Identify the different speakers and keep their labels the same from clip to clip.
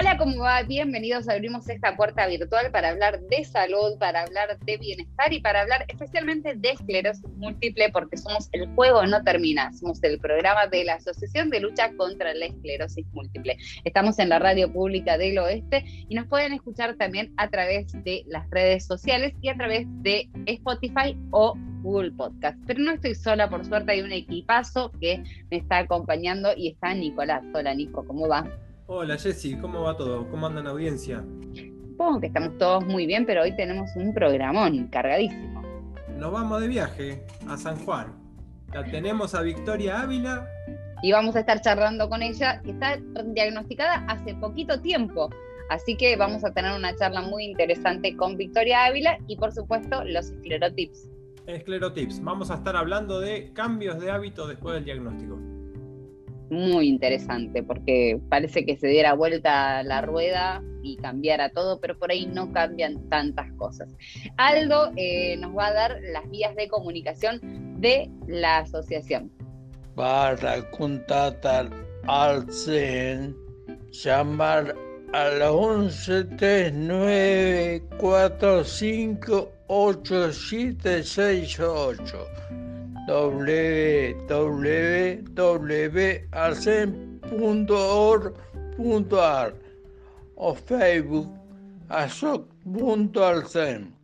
Speaker 1: Hola, ¿cómo va? Bienvenidos. Abrimos esta puerta virtual para hablar de salud, para hablar de bienestar y para hablar especialmente de esclerosis múltiple, porque somos El Juego No Termina. Somos el programa de la Asociación de Lucha contra la Esclerosis Múltiple. Estamos en la radio pública del Oeste y nos pueden escuchar también a través de las redes sociales y a través de Spotify o Google Podcast. Pero no estoy sola, por suerte hay un equipazo que me está acompañando y está Nicolás. Hola Nico, ¿cómo va?
Speaker 2: Hola Jessy, ¿cómo va todo? ¿Cómo anda la audiencia?
Speaker 1: Supongo que estamos todos muy bien, pero hoy tenemos un programón cargadísimo.
Speaker 2: Nos vamos de viaje a San Juan. La tenemos a Victoria Ávila.
Speaker 1: Y vamos a estar charlando con ella, que está diagnosticada hace poquito tiempo. Así que vamos a tener una charla muy interesante con Victoria Ávila y por supuesto los esclerotips.
Speaker 2: Esclerotips. Vamos a estar hablando de cambios de hábito después del diagnóstico
Speaker 1: muy interesante porque parece que se diera vuelta la rueda y cambiara todo, pero por ahí no cambian tantas cosas. Aldo eh, nos va a dar las vías de comunicación de la asociación.
Speaker 3: Para contactar al CEN, llamar al 11 45 www.alcen.org.ar o Facebook asoc.alcen.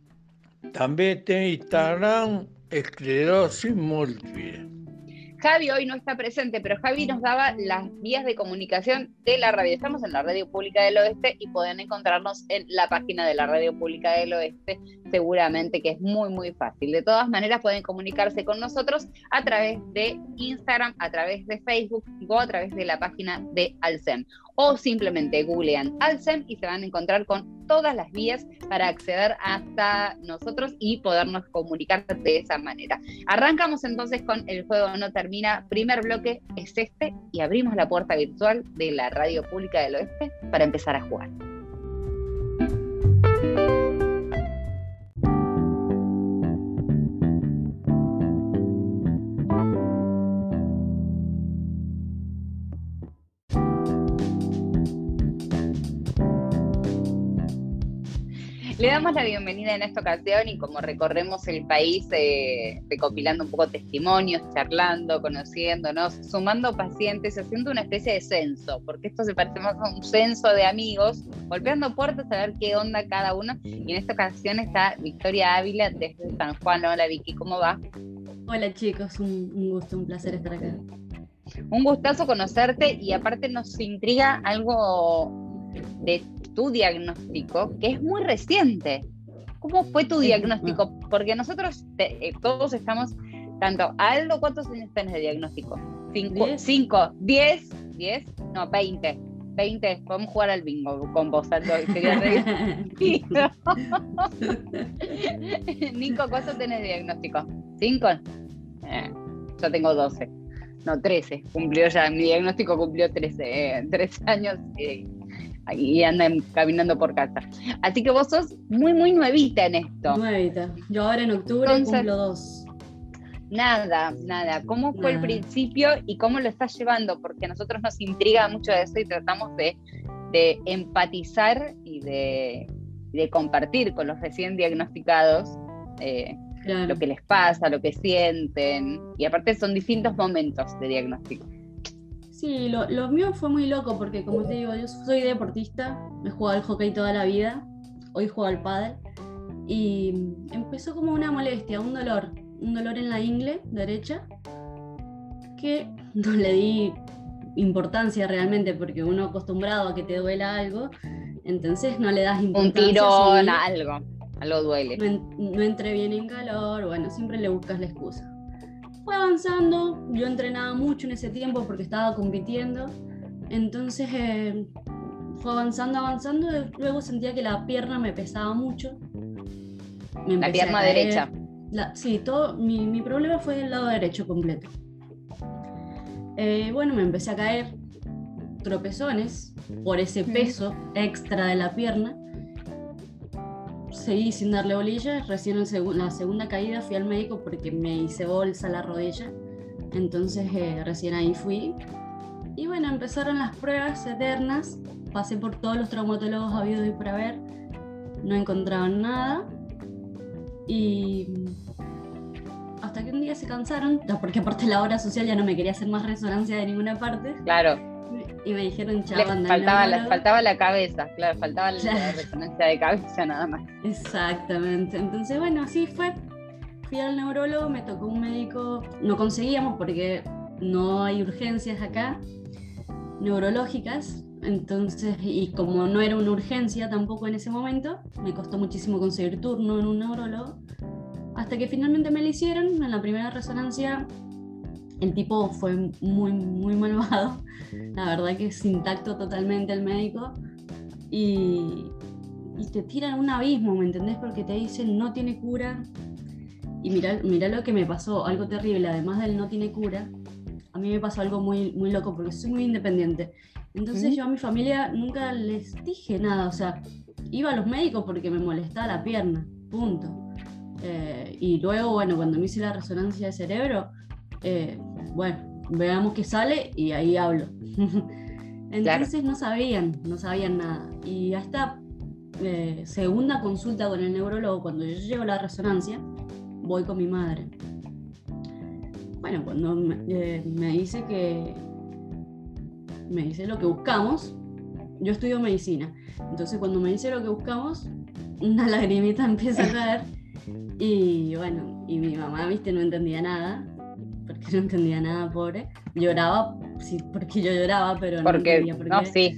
Speaker 3: También tiene Instagram esclerosis múltiple.
Speaker 1: Javi hoy no está presente, pero Javi nos daba las vías de comunicación de la radio. Estamos en la Radio Pública del Oeste y pueden encontrarnos en la página de la Radio Pública del Oeste, seguramente que es muy, muy fácil. De todas maneras, pueden comunicarse con nosotros a través de Instagram, a través de Facebook o a través de la página de Alcem o simplemente googlean Alcem y se van a encontrar con todas las vías para acceder hasta nosotros y podernos comunicar de esa manera. Arrancamos entonces con El Juego No Termina. Primer bloque es este y abrimos la puerta virtual de la Radio Pública del Oeste para empezar a jugar. Le damos la bienvenida en esta ocasión y como recorremos el país eh, recopilando un poco testimonios, charlando, conociéndonos, sumando pacientes, haciendo una especie de censo, porque esto se parece más a un censo de amigos, golpeando puertas a ver qué onda cada uno. Y en esta ocasión está Victoria Ávila desde San Juan. Hola Vicky, ¿cómo va?
Speaker 4: Hola chicos, un, un gusto, un placer estar acá.
Speaker 1: Un gustazo conocerte y aparte nos intriga algo de tu diagnóstico, que es muy reciente. ¿Cómo fue tu diagnóstico? Porque nosotros eh, todos estamos, tanto Aldo, ¿cuántos años tenés de diagnóstico? Cinco, cinco, diez, diez, no, veinte. Veinte, podemos jugar al bingo con vos, Aldo. Nico, ¿cuántos tenés de diagnóstico? ¿Cinco? Eh, yo tengo doce. No, trece. Cumplió ya, mi diagnóstico cumplió trece, eh, tres años. Eh, y andan caminando por casa. Así que vos sos muy, muy nuevita en esto.
Speaker 4: Nuevita. Yo ahora en octubre cumplo dos.
Speaker 1: Nada, nada. ¿Cómo fue el principio y cómo lo estás llevando? Porque a nosotros nos intriga mucho eso y tratamos de, empatizar y de, compartir con los recién diagnosticados eh, lo que les pasa, lo que sienten. Y aparte son distintos momentos de diagnóstico.
Speaker 4: Sí, lo, mío fue muy loco porque como te digo, yo soy deportista, me he jugado al hockey toda la vida, hoy juego al pádel y empezó como una molestia, un dolor, un dolor en la ingle derecha que no le di importancia realmente porque uno acostumbrado a que te duela algo, entonces no le das importancia.
Speaker 1: Un tirón, algo, algo duele.
Speaker 4: no entré bien en calor, bueno, siempre le buscas la excusa fue avanzando, yo entrenaba mucho en ese tiempo porque estaba compitiendo, entonces eh, fue avanzando, avanzando, luego sentía que la pierna me pesaba mucho.
Speaker 1: la pierna derecha.
Speaker 4: sí, todo, mi, problema fue el lado derecho completo. Eh, bueno, me empecé a caer tropezones por ese peso extra de la pierna seguí sin darle bolilla. Recién en la segunda caída fui al médico porque me hice bolsa la rodilla. Entonces eh, recién ahí fui. Y bueno, empezaron las pruebas eternas pasé por todos los traumatólogos habidos y por haber, no encontraban nada. Y hasta que un día se cansaron, porque aparte la hora social ya no me quería hacer más resonancia de ninguna parte.
Speaker 1: Claro.
Speaker 4: Y me dijeron,
Speaker 1: Le
Speaker 4: chaval,
Speaker 1: faltaba, la, faltaba la cabeza, claro, faltaba la resonancia de cabeza nada más.
Speaker 4: Exactamente. Entonces, bueno, así fue. Fui al neurólogo, me tocó un médico, no conseguíamos porque no hay urgencias acá, neurológicas. Entonces, y como no era una urgencia tampoco en ese momento, me costó muchísimo conseguir turno en un neurólogo. Hasta que finalmente me lo hicieron, en la primera resonancia el tipo fue muy, muy malvado. La verdad que es intacto totalmente el médico. Y, y te tiran un abismo, ¿me entendés? Porque te dicen no tiene cura. Y mirá, mirá lo que me pasó, algo terrible, además del no tiene cura. A mí me pasó algo muy, muy loco porque soy muy independiente. Entonces yo a mi familia nunca les dije nada, o sea, iba a los médicos porque me molestaba la pierna, punto. Eh, y luego, bueno, cuando me hice la resonancia de cerebro, eh, bueno, veamos qué sale y ahí hablo. Entonces no sabían, no sabían nada. Y a esta eh, segunda consulta con el neurólogo, cuando yo llego a la resonancia, voy con mi madre. Bueno, cuando me, eh, me dice que me dice lo que buscamos, yo estudio medicina. Entonces cuando me dice lo que buscamos, una lagrimita empieza a caer. Y bueno, y mi mamá, viste, no entendía nada, no entendía nada, pobre. Lloraba, sí, porque yo lloraba, pero no entendía por
Speaker 1: no,
Speaker 4: qué.
Speaker 1: sí,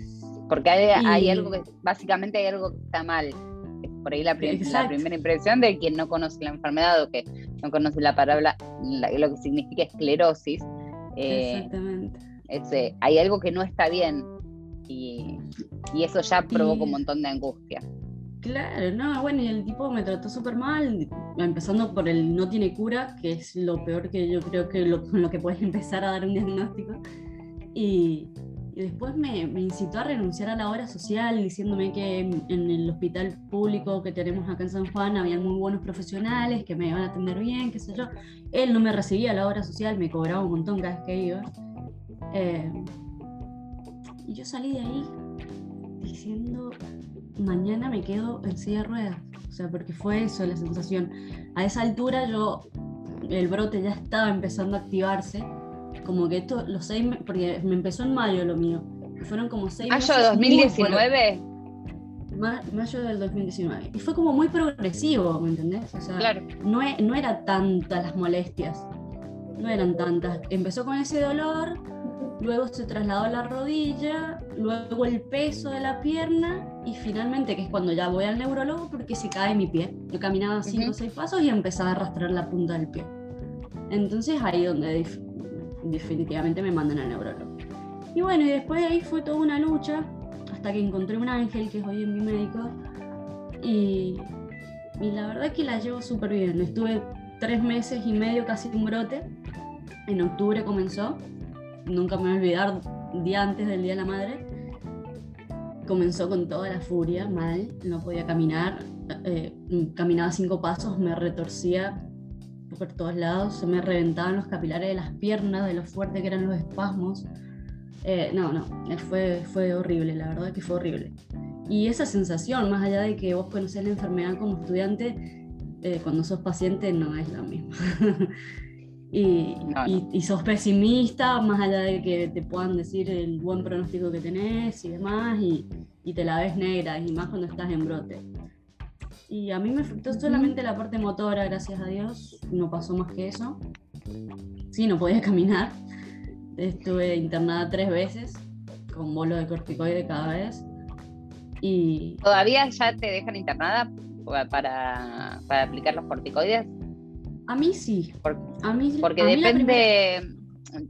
Speaker 1: porque hay, hay algo que, básicamente hay algo que está mal. Es Por ahí la, prim- la primera impresión de quien no conoce la enfermedad o que no conoce la palabra, la- lo que significa esclerosis, eh,
Speaker 4: Exactamente.
Speaker 1: es, eh, hay algo que no está bien y, y eso ya provoca un montón de angustia.
Speaker 4: Claro, no, bueno, y el tipo me trató súper mal, empezando por el no tiene cura, que es lo peor que yo creo que lo, con lo que puedes empezar a dar un diagnóstico. Y, después me, incitó a renunciar a la obra social, diciéndome que en, en el hospital público que tenemos acá en San Juan había muy buenos profesionales, que me iban a atender bien, qué sé yo. Él no me recibía la obra social, me cobraba un montón cada vez que iba. Eh, y yo salí de ahí diciendo, mañana me quedo en silla de ruedas. O sea, porque fue eso la sensación. A esa altura yo, el brote ya estaba empezando a activarse. Como que esto, los seis, me- porque me empezó en mayo lo mío. Fueron como seis
Speaker 1: Mayo de
Speaker 4: meses muy
Speaker 1: 2019,
Speaker 4: buenos. Ma- mayo del 2019. Y fue como muy progresivo, ¿me entendés? O sea,
Speaker 1: claro.
Speaker 4: no, e- no era tantas las molestias, no eran tantas. Empezó con ese dolor, luego se trasladó a la rodilla, luego el peso de la pierna y finalmente, que es cuando ya voy al neurólogo porque se cae mi pie. Yo caminaba cinco o
Speaker 1: Ujú.
Speaker 4: seis pasos y empezaba a arrastrar la punta del pie. Entonces ahí donde def- definitivamente me mandan al neurólogo. Y bueno, y después de ahí fue toda una lucha hasta que encontré un ángel que es hoy en mi médico y, y la verdad que la llevo súper bien. Estuve tres meses y medio casi un brote. En octubre comenzó. Nunca me voy a olvidar, día antes del Día de la Madre. Comenzó con toda la furia, mal. No podía caminar. eh, caminaba cinco pasos, me retorcía por todos lados. Se me reventaban los capilares de las piernas, de lo fuerte que eran los espasmos. Eh, no, no, fue, fue horrible, la verdad que fue horrible. Y esa sensación, más allá de que vos conocés la enfermedad como estudiante, eh, cuando sos paciente no es lo mismo. y,
Speaker 1: No, no.
Speaker 4: y- y sos pesimista, más allá de que te puedan decir el buen pronóstico que tenés y demás, y, y te la ves negra, y más cuando estás en brote. Y a mí me afectó solamente la parte motora, gracias a Dios, no pasó más que eso. Sí, no podía caminar. Estuve internada tres veces, con bolo de corticoide cada vez. Y
Speaker 1: ¿Todavía ya te dejan internada para, para aplicar los corticoides?
Speaker 4: A mí sí.
Speaker 1: Por-
Speaker 4: A mí,
Speaker 1: Porque
Speaker 4: a mí primera-
Speaker 1: depende,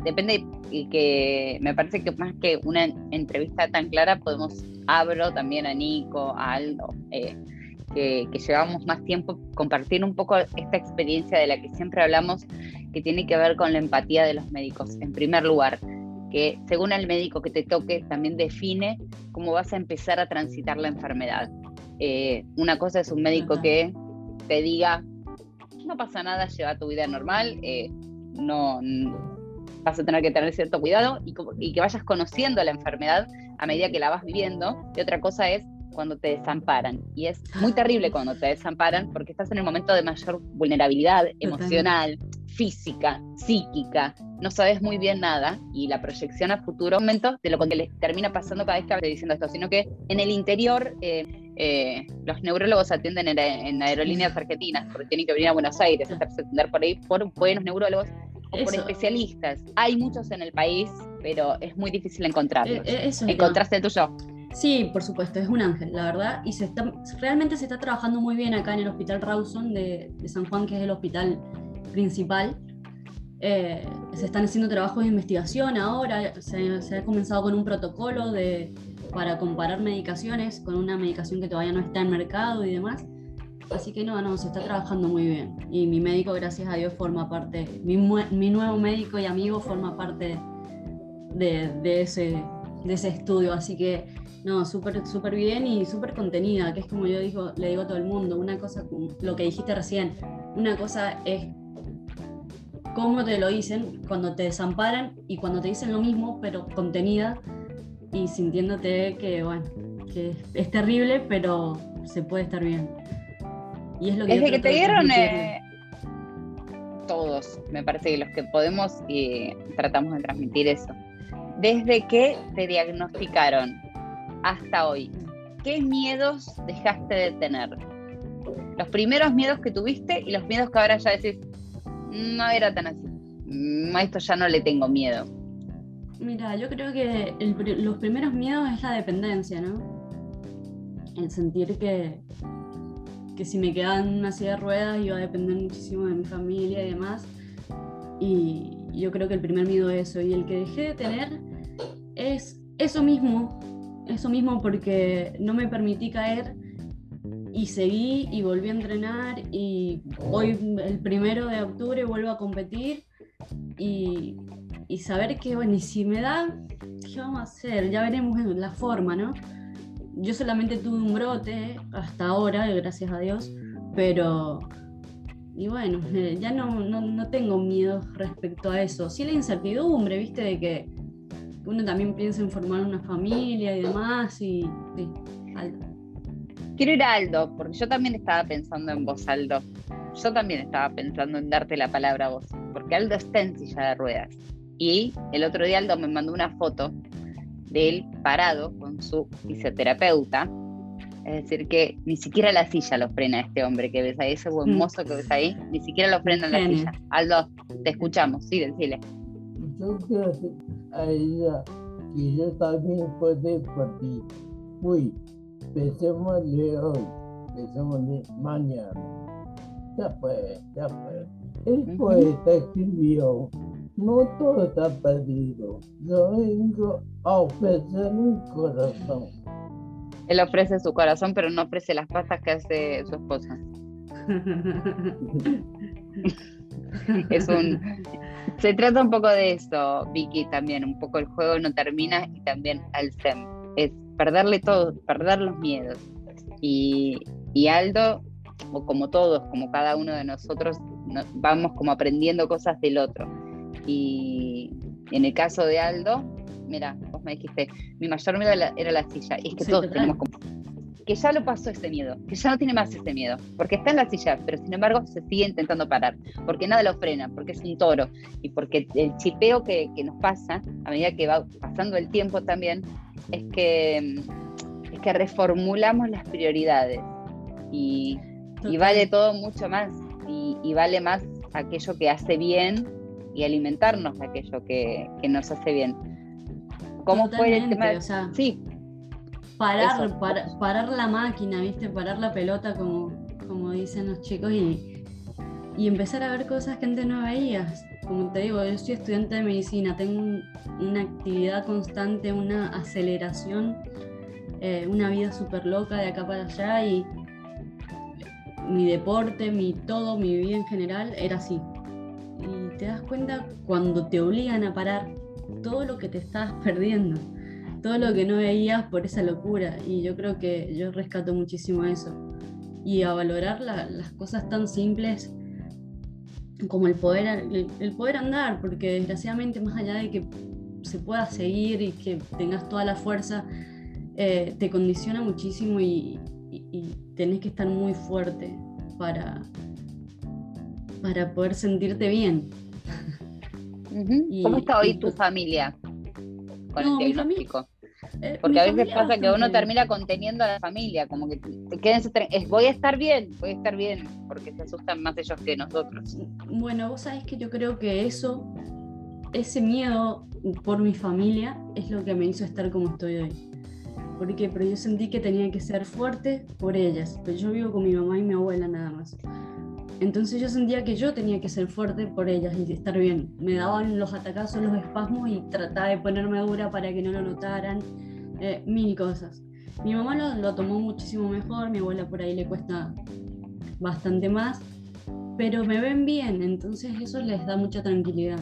Speaker 1: depende y que me parece que más que una entrevista tan clara podemos abro también a Nico, a Aldo, eh, que, que llevamos más tiempo compartir un poco esta experiencia de la que siempre hablamos, que tiene que ver con la empatía de los médicos. En primer lugar, que según el médico que te toque también define cómo vas a empezar a transitar la enfermedad. Eh, una cosa es un médico
Speaker 4: Ajá.
Speaker 1: que te diga no pasa nada, lleva tu vida normal, eh, no, vas a tener que tener cierto cuidado y, que vayas conociendo la enfermedad a medida que la vas viviendo. Y otra cosa es cuando te desamparan. Y es muy terrible cuando te desamparan porque estás en el momento de mayor vulnerabilidad emocional, física, psíquica. No sabes muy bien nada y la proyección a futuro momento de lo que le termina pasando cada vez que estoy diciendo esto, sino que en el interior eh, eh, los neurólogos atienden en, en aerolíneas argentinas porque tienen que venir a Buenos Aires, hacerse atender por ahí por buenos neurólogos o por
Speaker 4: Eso.
Speaker 1: especialistas. Hay muchos en el país, pero es muy difícil encontrarlos.
Speaker 4: Eh, eh, eso.
Speaker 1: ¿Encontraste el tuyo?
Speaker 4: Sí, por supuesto, es un ángel, la verdad. Y se está, realmente se está trabajando muy bien acá en el Hospital Rawson de, de San Juan, que es el hospital principal. Eh, se están haciendo trabajos de investigación ahora. Se, se ha comenzado con un protocolo de, para comparar medicaciones con una medicación que todavía no está en mercado y demás. Así que no, no, se está trabajando muy bien. Y mi médico, gracias a Dios, forma parte, mi, mi nuevo médico y amigo forma parte de, de ese, de ese estudio. Así que no, súper súper bien y súper contenida, que es como yo digo, le digo a todo el mundo, una cosa, lo que dijiste recién, una cosa es cómo te lo dicen cuando te desamparan y cuando te dicen lo mismo, pero contenida y sintiéndote que, bueno, que es terrible, pero se puede estar bien. Y es lo que
Speaker 1: Desde que te dieron eh, todos, me parece que los que podemos y tratamos de transmitir eso. Desde que te diagnosticaron hasta hoy, ¿qué miedos dejaste de tener? Los primeros miedos que tuviste y los miedos que ahora ya decís, no era tan así. Mm, A esto ya no le tengo miedo.
Speaker 4: Mira, yo creo que el los primeros miedos es la dependencia, ¿no? El sentir que, que si me quedaba en una silla de ruedas iba a depender muchísimo de mi familia y demás. Y yo creo que el primer miedo es eso. Y el que dejé de tener es eso mismo. Eso mismo porque no me permití caer y seguí y volví a entrenar y hoy el primero de octubre vuelvo a competir y, y saber que, bueno, y si me da, ¿qué vamos a hacer? Ya veremos la forma, ¿no? Yo solamente tuve un brote hasta ahora, gracias a Dios, pero... Y bueno, ya no, no, no tengo miedo respecto a eso. Sí la incertidumbre, viste, de que uno también piensa en formar una familia y demás, y... sí, al-
Speaker 1: Quiero ir a Aldo, porque yo también estaba pensando en vos, Aldo. Yo también estaba pensando en darte la palabra a vos, porque Aldo está en silla de ruedas. Y el otro día Aldo me mandó una foto de él parado con su fisioterapeuta. Es decir, que ni siquiera la silla lo frena este hombre que ves ahí, ese buen
Speaker 4: Mm.
Speaker 1: mozo que ves ahí, ni siquiera lo frena la silla. Aldo, te escuchamos, sí, decile.
Speaker 5: Yo quiero decir a ella que yo también puedo por ti. Uy, pensemos de hoy, pensemos de mañana. Ya fue, ya fue. El poeta escribió, no todo está perdido. Yo vengo a ofrecer mi corazón.
Speaker 1: Él ofrece su corazón, pero no ofrece las patas que hace su esposa. Es un. Se trata un poco de eso, Vicky, también. Un poco el juego no termina y también al SEM. Es perderle todo, perder los miedos. Y, y Aldo, o como todos, como cada uno de nosotros, no- vamos como aprendiendo cosas del otro. Y en el caso de Aldo, mira, vos me dijiste, mi mayor miedo era la, era la silla. Y es que
Speaker 4: Sí,
Speaker 1: todos
Speaker 4: total.
Speaker 1: tenemos como que ya lo pasó ese miedo, que ya no tiene más ese miedo, porque está en la silla, pero sin embargo se sigue intentando parar, porque nada lo frena, porque es un toro y porque el chipeo que, que nos pasa a medida que va pasando el tiempo también es que, es que reformulamos las prioridades y, vale todo mucho más y, y vale más aquello que hace bien y alimentarnos de aquello que, que nos hace bien. ¿Cómo fue el
Speaker 4: Totalmente,
Speaker 1: tema? de-
Speaker 4: o sea,
Speaker 1: Sí,
Speaker 4: parar, par- parar la máquina, ¿viste? Parar la pelota, como, como dicen los chicos, y, y empezar a ver cosas que antes no veías. Como te digo, yo soy estudiante de medicina, tengo un- una actividad constante, una aceleración, eh, una vida súper loca de acá para allá y mi deporte, mi todo, mi vida en general era así. Y te das cuenta cuando te obligan a parar todo lo que te estabas perdiendo todo lo que no veías por esa locura. Y yo creo que yo rescato muchísimo eso. Y a valorar la- las cosas tan simples como el poder, el, el poder andar, porque desgraciadamente más allá de que se pueda seguir y que tengas toda la fuerza, eh, te condiciona muchísimo y, y- y tenés que estar muy fuerte para, para poder sentirte bien. Y-
Speaker 1: ¿Cómo está hoy tu familia con
Speaker 4: No,
Speaker 1: el
Speaker 4: mi familia-
Speaker 1: diagnóstico?
Speaker 4: Eh,
Speaker 1: Porque a veces pasa que uno termina conteniendo a la familia, como que quédense, voy a estar bien, voy a estar bien, porque se asustan más ellos que nosotros.
Speaker 4: Bueno, vos sabés que yo creo que eso, ese miedo por mi familia es lo que me hizo estar como estoy hoy. ¿Por qué? Pero yo sentí que tenía que ser fuerte por ellas. Pero yo vivo con mi mamá y mi abuela nada más. Entonces yo sentía que yo tenía que ser fuerte por ellas y estar bien. Me daban los atacazos, los espasmos y trataba de ponerme dura para que no lo notaran. Eh, mil cosas. Mi mamá lo, lo tomó muchísimo mejor, mi abuela por ahí le cuesta bastante más, pero me ven bien, entonces eso les da mucha tranquilidad.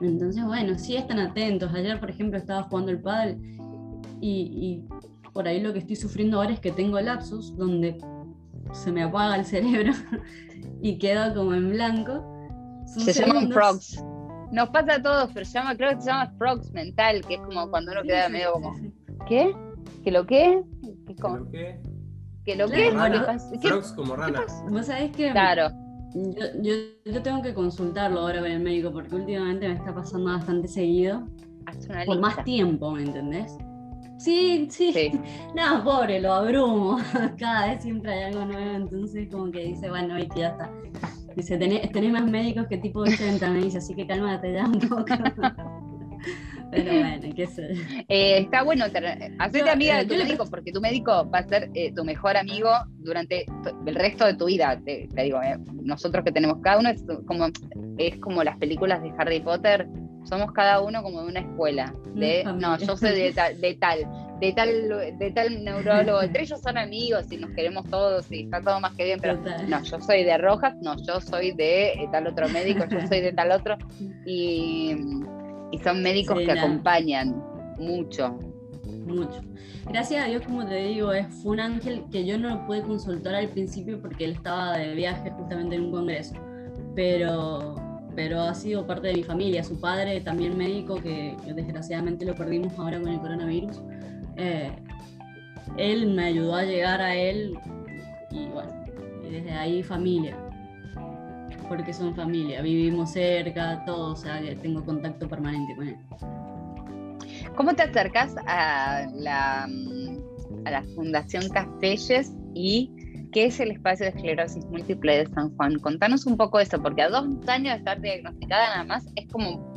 Speaker 4: Entonces, bueno, sí están atentos. Ayer, por ejemplo, estaba jugando el pádel y, y por ahí lo que estoy sufriendo ahora es que tengo lapsus donde se me apaga el cerebro y quedo como en blanco. Son
Speaker 1: Se llaman
Speaker 4: segundos-
Speaker 1: frogs. Nos pasa a todos, pero se llama, creo que se llama frogs mental, que es como cuando uno
Speaker 4: Sí,
Speaker 1: queda
Speaker 4: sí,
Speaker 1: medio
Speaker 4: sí,
Speaker 1: como,
Speaker 4: sí.
Speaker 1: ¿qué? ¿Que lo qué? ¿Qué, como-
Speaker 2: ¿Pero qué?
Speaker 1: ¿Que lo
Speaker 4: Claro,
Speaker 1: qué? ¿Qué
Speaker 2: Frogs como ranas.
Speaker 4: Vos sabés que
Speaker 1: Claro,
Speaker 4: yo, yo- yo tengo que consultarlo ahora con el médico porque últimamente me está pasando bastante seguido. por más tiempo, ¿me entendés? Sí, sí.
Speaker 1: Sí.
Speaker 4: No, pobre, lo abrumo. Cada vez siempre hay algo nuevo, entonces como que dice, bueno, que ya está. Dice, tenés, tenés más médicos que tipo 80, me dice, así que cálmate ya un poco. Pero bueno, qué sé.
Speaker 1: Eh, está bueno, tener- hacerte amiga
Speaker 4: eh,
Speaker 1: de tu médico, porque tu médico va a ser eh, tu mejor amigo durante el resto de tu vida. Te, te digo, eh, nosotros que tenemos cada uno es como, es como las películas de Harry Potter, somos cada uno como de una escuela. De, no, yo soy de tal, de tal, de tal, de tal neurólogo. Entre ellos son amigos y nos queremos todos y está todo más que bien, pero no, yo soy de Rojas, no, yo soy de eh, tal otro médico, yo soy de tal otro. Y, y son médicos
Speaker 4: Sí,
Speaker 1: que acompañan mucho.
Speaker 4: Mucho. Gracias a Dios, como te digo, es, fue un ángel que yo no lo pude consultar al principio porque él estaba de viaje justamente en un congreso. Pero, pero ha sido parte de mi familia. Su padre, también médico, que, desgraciadamente lo perdimos ahora con el coronavirus. eh, él me ayudó a llegar a él y bueno, desde ahí familia. Porque son familia, vivimos cerca, todo, o sea tengo contacto permanente con él.
Speaker 1: ¿Cómo te acercas a la, mm, a la Fundación Castelles y qué es el espacio de esclerosis múltiple de San Juan? Contanos un poco eso, porque a dos años de estar diagnosticada nada más es como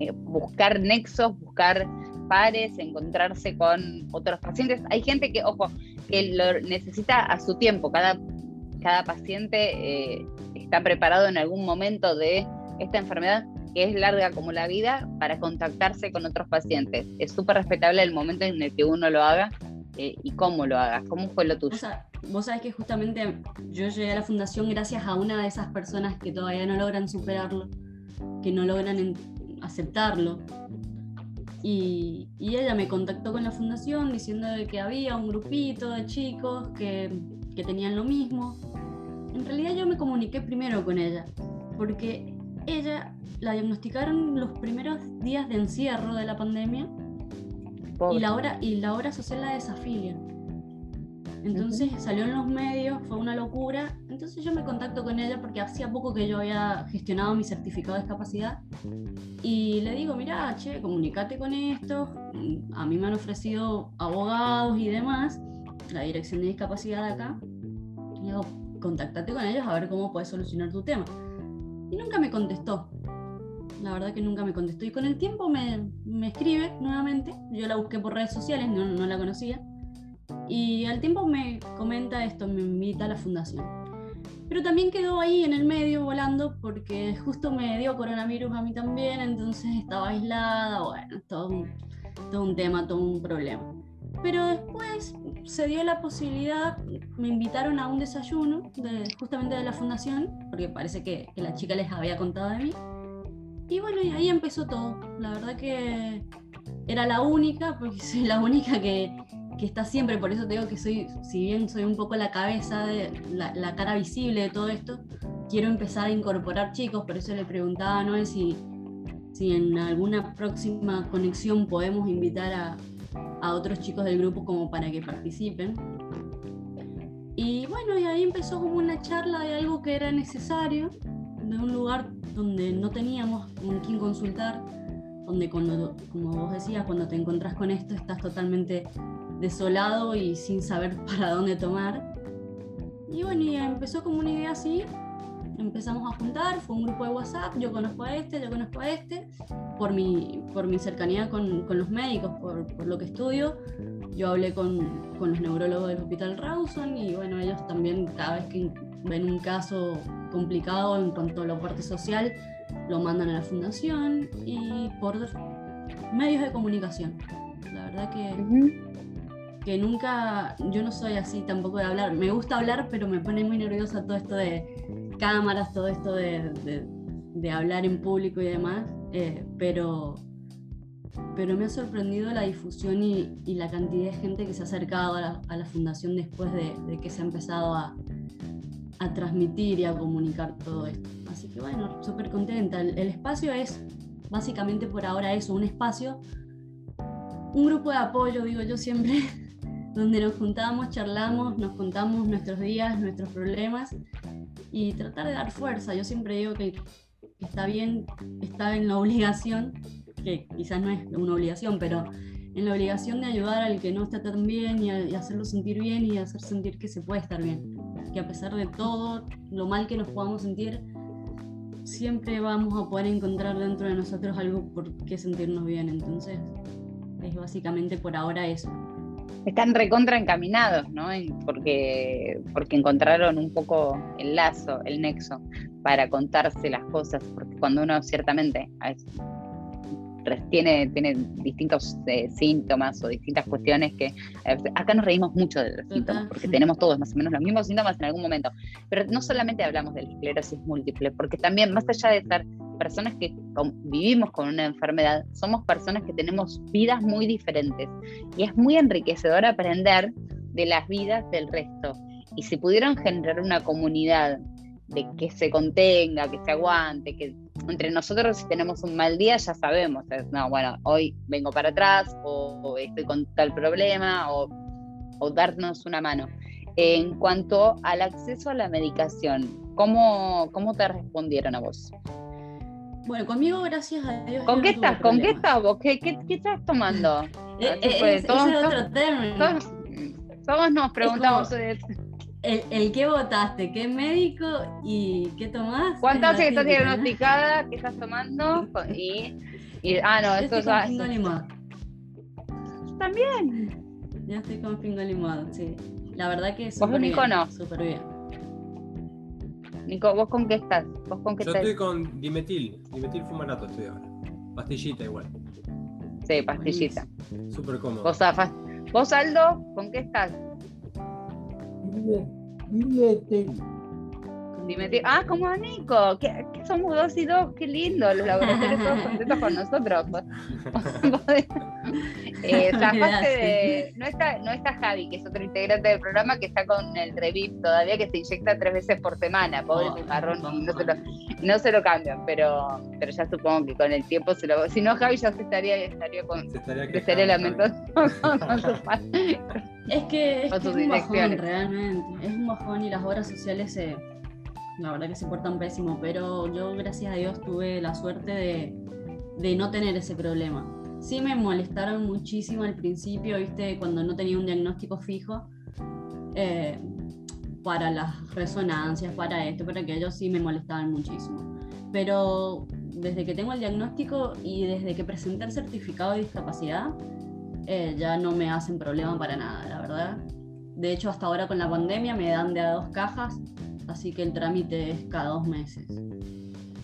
Speaker 1: eh, buscar nexos, buscar pares, encontrarse con otros pacientes. Hay gente que, ojo, que lo necesita a su tiempo. Cada, cada paciente eh, está preparado en algún momento de esta enfermedad que es larga como la vida para contactarse con otros pacientes. Es súper respetable el momento en el que uno lo haga eh, y cómo lo haga. ¿Cómo fue lo tuyo?
Speaker 4: Vos sabés que justamente yo llegué a la fundación gracias a una de esas personas que todavía no logran superarlo, que no logran aceptarlo. Y, y ella me contactó con la fundación diciendo que había un grupito de chicos que, que tenían lo mismo. En realidad yo me comuniqué primero con ella, porque ella la diagnosticaron los primeros días de encierro de la pandemia y la obra, y la obra social la desafilia. Entonces salió en los medios, fue una locura. Entonces yo me contacto con ella porque hacía poco que yo había gestionado mi certificado de discapacidad. Y le digo, mira, che, comunícate con esto. A mí me han ofrecido abogados y demás, la dirección de discapacidad de acá. Y digo, contáctate con ellos a ver cómo puedes solucionar tu tema. Y nunca me contestó. La verdad que nunca me contestó. Y con el tiempo me, me escribe nuevamente. Yo la busqué por redes sociales, no, no la conocía. Y al tiempo me comenta esto, me invita a la fundación. Pero también quedó ahí en el medio volando porque justo me dio coronavirus a mí también, entonces estaba aislada, bueno, todo un, todo un tema, todo un problema. Pero después se dio la posibilidad, me invitaron a un desayuno de, justamente de la fundación, porque parece que, que la chica les había contado de mí. Y bueno, y ahí empezó todo. La verdad que era la única, porque soy la única que, que está siempre, por eso te digo que soy, si bien soy un poco la cabeza, de, la, cara visible de todo esto, quiero empezar a incorporar chicos, por eso le preguntaba a Noé si, si en alguna próxima conexión podemos invitar a, a otros chicos del grupo como para que participen. Y bueno, y ahí empezó como una charla de algo que era necesario, de un lugar donde no teníamos con quién consultar, donde cuando, como vos decías, cuando te encontrás con esto estás totalmente desolado y sin saber para dónde tomar. Y bueno, y empezó como una idea así, empezamos a juntar, fue un grupo de WhatsApp, yo conozco a este, yo conozco a este, por mi, por mi cercanía con, con los médicos, por, por, lo que estudio, yo hablé con, con, los neurólogos del Hospital Rawson y bueno, ellos también cada vez que ven un caso complicado en cuanto a la parte social, lo mandan a la fundación y por medios de comunicación. La verdad que, uh -huh. Que nunca, yo no soy así tampoco de hablar, me gusta hablar, pero me pone muy nerviosa todo esto de cámaras, todo esto de, de, hablar en público y demás, eh, pero, pero me ha sorprendido la difusión y, la cantidad de gente que se ha acercado a la, fundación después de, que se ha empezado a, transmitir y a comunicar todo esto. Así que bueno, súper contenta. El espacio es básicamente por ahora eso, un espacio, un grupo de apoyo, digo yo siempre, donde nos juntamos, charlamos, nos contamos nuestros días, nuestros problemas y tratar de dar fuerza. Yo siempre digo que está bien estar en la obligación, que quizás no es una obligación, pero en la obligación de ayudar al que no está tan bien y, y hacerlo sentir bien y hacer sentir que se puede estar bien. Que a pesar de todo lo mal que nos podamos sentir, siempre vamos a poder encontrar dentro de nosotros algo por qué sentirnos bien. Entonces, es básicamente por ahora eso
Speaker 1: están recontra encaminados, ¿no? Porque, porque encontraron un poco el lazo, el nexo para contarse las cosas, porque cuando uno ciertamente tiene, tiene distintos eh, síntomas o distintas cuestiones que eh, acá nos reímos mucho de los síntomas, porque tenemos todos más o menos los mismos síntomas en algún momento, pero no solamente hablamos de la esclerosis múltiple, porque también más allá de ser personas que vivimos con una enfermedad, somos personas que tenemos vidas muy diferentes. Y es muy enriquecedor aprender de las vidas del resto. Y si pudieran generar una comunidad de que se contenga, que se aguante, que entre nosotros si tenemos un mal día ya sabemos, no, bueno, hoy vengo para atrás o, o estoy con tal problema o, o, darnos una mano. En cuanto al acceso a la medicación, ¿cómo, cómo te respondieron a vos?
Speaker 4: Bueno, conmigo, gracias a Dios.
Speaker 1: ¿Con qué estás? ¿Con qué estás vos? ¿Qué, qué, qué estás tomando?
Speaker 4: Eh, eh, es, todos, es otro término.
Speaker 1: Todos, todos nos preguntamos.
Speaker 4: El, el qué votaste, qué médico y qué tomás.
Speaker 1: ¿Cuánto hace que estás diagnosticada? ¿Qué estás tomando? Y, y ah, no,
Speaker 4: Yo
Speaker 1: esto
Speaker 4: estoy con pingo limón.
Speaker 1: También.
Speaker 4: Ya estoy con pingo limón, sí. La verdad que es
Speaker 1: ¿Vos, Nico, no?
Speaker 4: Súper bien.
Speaker 1: Nico, ¿vos con qué estás? ¿Vos con qué
Speaker 2: Yo
Speaker 1: estás?
Speaker 2: estoy con dimetil, dimetil fumarato estoy ahora. Pastillita igual.
Speaker 1: Sí, pastillita.
Speaker 2: Súper cómodo.
Speaker 1: ¿Vos, Aldo, con qué estás?
Speaker 5: 見え見えている。
Speaker 1: Dimetil. Ah, como a Nico. ¿Qué, qué somos dos y dos? Qué lindo. Los laboratorios todos contentos con nosotros. eh, de... no, está, no está Javi, que es otro integrante del programa que está con el Revip todavía, que se inyecta tres veces por semana. Pobre
Speaker 4: Oh,
Speaker 1: marrón,
Speaker 4: no,
Speaker 1: y no,
Speaker 4: no.
Speaker 1: se lo, no se lo cambian, pero, pero ya supongo que con el tiempo se lo. Si no, Javi ya se estaría, estaría con.
Speaker 2: Se estaría
Speaker 1: Se estaría
Speaker 2: quejando,
Speaker 1: lamentando con su padre.
Speaker 4: Es que es,
Speaker 1: Con
Speaker 4: que
Speaker 1: sus
Speaker 4: es un bajón realmente. Es un bajón y las obras sociales se, la verdad que se portan pésimo, pero yo gracias a Dios tuve la suerte de, de no tener ese problema. Sí me molestaron muchísimo al principio, viste, cuando no tenía un diagnóstico fijo. eh, para las resonancias, para esto, para aquello, sí me molestaban muchísimo. Pero desde que tengo el diagnóstico y desde que presenté el certificado de discapacidad, eh, ya no me hacen problema para nada, la verdad. De hecho, hasta ahora con la pandemia me dan de a dos cajas, así que el trámite es cada dos meses.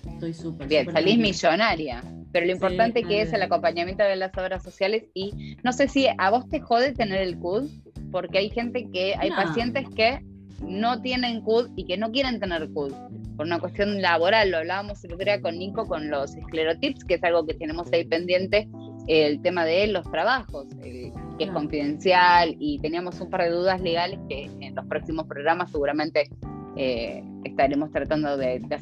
Speaker 4: Estoy súper.
Speaker 1: Bien,
Speaker 4: súper
Speaker 1: salís millonaria. Pero lo
Speaker 4: Sí,
Speaker 1: importante que es el acompañamiento de las obras sociales y no sé si a vos te jode tener el CUD, porque hay gente que, hay
Speaker 4: No.
Speaker 1: pacientes que no tienen CUD y que no quieren tener CUD por una cuestión laboral. Lo hablábamos el otro día con Nico con los esclerotips, que es algo que tenemos ahí pendiente, el tema de los trabajos, el- que es confidencial y teníamos un par de dudas legales que en los próximos programas seguramente eh, estaremos tratando de, de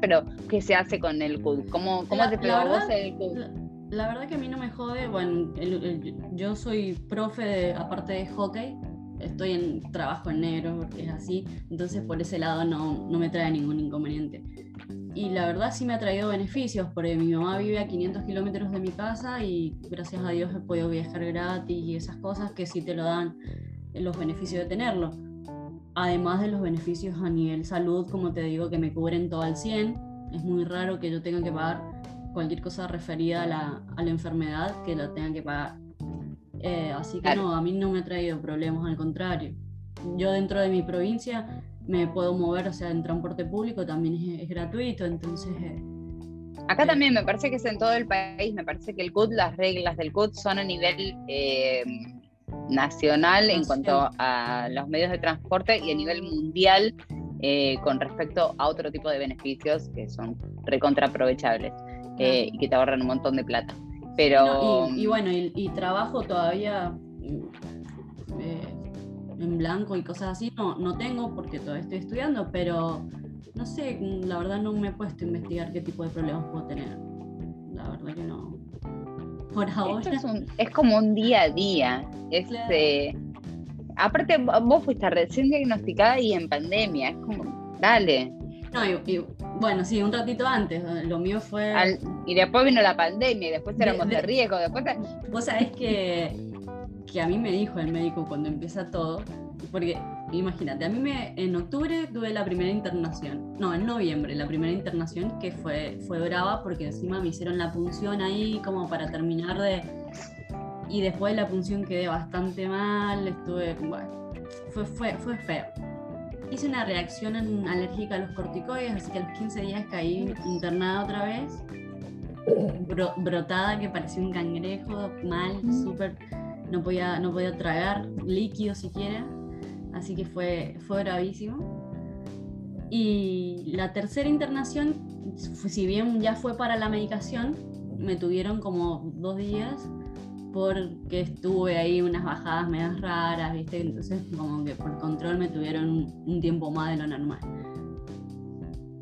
Speaker 1: pero ¿qué se hace con el CUD? ¿Cómo, cómo
Speaker 4: La-
Speaker 1: te pegó vos el CUD?
Speaker 4: La, la verdad que a mí no me jode, bueno, el- el- yo soy profe, de- aparte de hockey, estoy en trabajo en negro porque es así, entonces por ese lado no, no me trae ningún inconveniente. Y la verdad sí me ha traído beneficios, porque mi mamá vive a 500 kilómetros de mi casa y gracias a Dios he podido viajar gratis y esas cosas que sí te lo dan los beneficios de tenerlo. Además de los beneficios a nivel salud, como te digo, que me cubren todo al 100, es muy raro que yo tenga que pagar cualquier cosa referida a la, a la enfermedad que la tenga que pagar. Eh, así que
Speaker 1: Claro.
Speaker 4: no, a mí no me ha traído problemas, al contrario. Yo dentro de mi provincia me puedo mover, o sea, en transporte público también es, es gratuito, entonces... eh,
Speaker 1: Acá
Speaker 4: eh,
Speaker 1: también me parece que es en todo el país, me parece que el CUT, las reglas del CUT son a nivel eh, nacional en
Speaker 4: Nacional.
Speaker 1: cuanto a los medios de transporte y a nivel mundial eh, con respecto a otro tipo de beneficios que son recontra aprovechables eh, y que te ahorran un montón de plata. Pero
Speaker 4: no, y, y bueno, y, y trabajo todavía mm, eh, en blanco y cosas así, no, no tengo porque todavía estoy estudiando, pero no sé, mm, la verdad no me he puesto a investigar qué tipo de problemas puedo tener. La verdad que no. Por ahora.
Speaker 1: es, un- es como un día a día. Es,
Speaker 4: Claro.
Speaker 1: eh, aparte, vos fuiste recién diagnosticada y en pandemia. Es como, dale.
Speaker 4: No, y- y, bueno, sí, un ratito antes. Lo mío fue.
Speaker 1: Al- y después vino la pandemia y después
Speaker 4: De-
Speaker 1: éramos de,
Speaker 4: de-
Speaker 1: riesgo. Después
Speaker 4: Vos sabés que, que a mí me dijo el médico cuando empieza todo, porque imagínate, a mí me, en octubre tuve la primera internación, no, en noviembre la primera internación que fue, fue brava porque encima me hicieron la punción ahí como para terminar de... Y después de la punción quedé bastante mal, estuve, bueno, fue, fue, fue feo. Hice una reacción alérgica a los corticoides, así que a los 15 días caí internada otra vez bro- brotada que parecía un cangrejo, mal, súper, no podía, no podía tragar líquido siquiera, así que fue, fue bravísimo. Y la tercera internación, si bien ya fue para la medicación, me tuvieron como dos días porque estuve ahí unas bajadas medias raras, ¿viste? Entonces como que por control me tuvieron un, tiempo más de lo normal.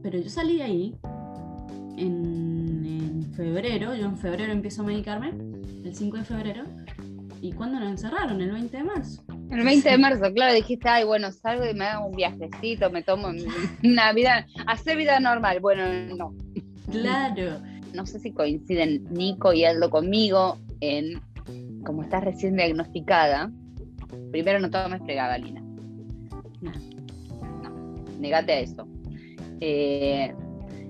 Speaker 4: Pero yo salí de ahí en, en febrero, yo en febrero empiezo a medicarme, el 5 de febrero, y cuando nos encerraron, el 20 de marzo.
Speaker 1: El 20 de marzo, claro, dijiste, ay, bueno, salgo y me hago un viajecito, me tomo una vida, hacer vida normal. Bueno, no.
Speaker 4: Claro,
Speaker 1: No sé si coinciden Nico y Aldo conmigo en, como estás recién diagnosticada, primero no tomes pregabalina.
Speaker 4: No.
Speaker 1: No, negate a eso. Eh,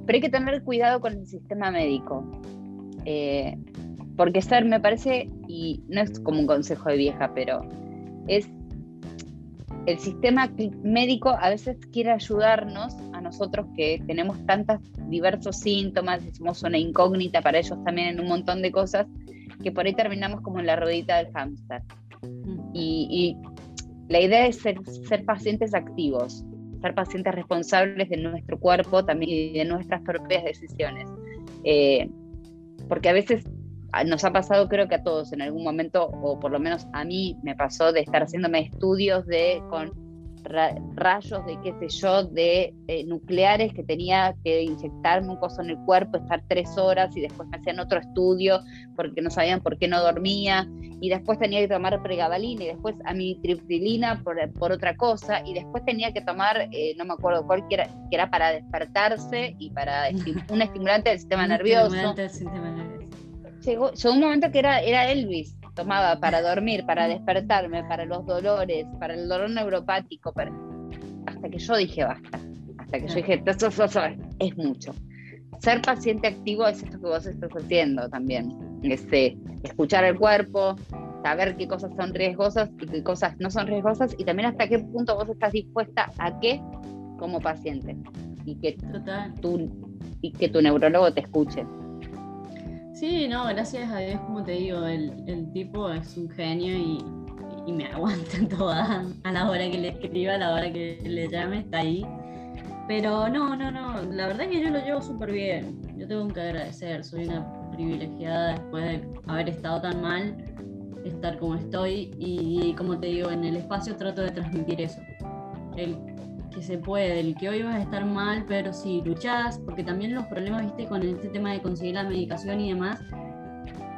Speaker 1: pero hay que tener cuidado con el sistema médico. Eh, porque ser, me parece, y no es como un consejo de vieja, pero es el sistema médico a veces quiere ayudarnos a nosotros que tenemos tantos diversos síntomas somos una incógnita para ellos también en un montón de cosas, que por ahí terminamos como en la ruedita del hámster. Y, y la idea es ser, ser pacientes activos, ser pacientes responsables de nuestro cuerpo también y de nuestras propias decisiones. Eh, porque a veces a- nos ha pasado, creo que a todos en algún momento, o por lo menos a mí me pasó de estar haciéndome estudios de con ra- rayos de qué sé yo, de eh, nucleares que tenía que inyectarme un coso en el cuerpo, estar tres horas y después me hacían otro estudio porque no sabían por qué no dormía y después tenía que tomar pregabalina y después amitriptilina por, por otra cosa y después tenía que tomar, eh, no me acuerdo cuál, que era, que era para despertarse y para esti- un estimulante del sistema
Speaker 4: Un
Speaker 1: nervioso.
Speaker 4: estimulante del sistema nervioso.
Speaker 1: Llegó, llegó un momento que era, era Elvis, tomaba para dormir, para despertarme, para los dolores, para el dolor neuropático, para- hasta que yo dije basta, hasta que yo dije, "Eso, eso, eso, es mucho. Ser paciente activo es esto que vos estás haciendo también, este, escuchar el cuerpo, saber qué cosas son riesgosas y qué cosas no son riesgosas y también hasta qué punto vos estás dispuesta a qué como paciente y que
Speaker 4: Total.
Speaker 1: y que tu neurólogo te escuche.
Speaker 4: Sí, no, gracias a Dios, como te digo, el, el tipo es un genio y, y me aguanta toda. A la hora que le escriba, a la hora que le llame, está ahí. Pero no, no, no, la verdad que yo lo llevo súper bien. Yo tengo que agradecer, soy una privilegiada después de haber estado tan mal, estar como estoy y, como te digo, en el espacio trato de transmitir eso. Que se puede, el que hoy vas a estar mal, pero si luchás, porque también los problemas, viste, con este tema de conseguir la medicación y demás,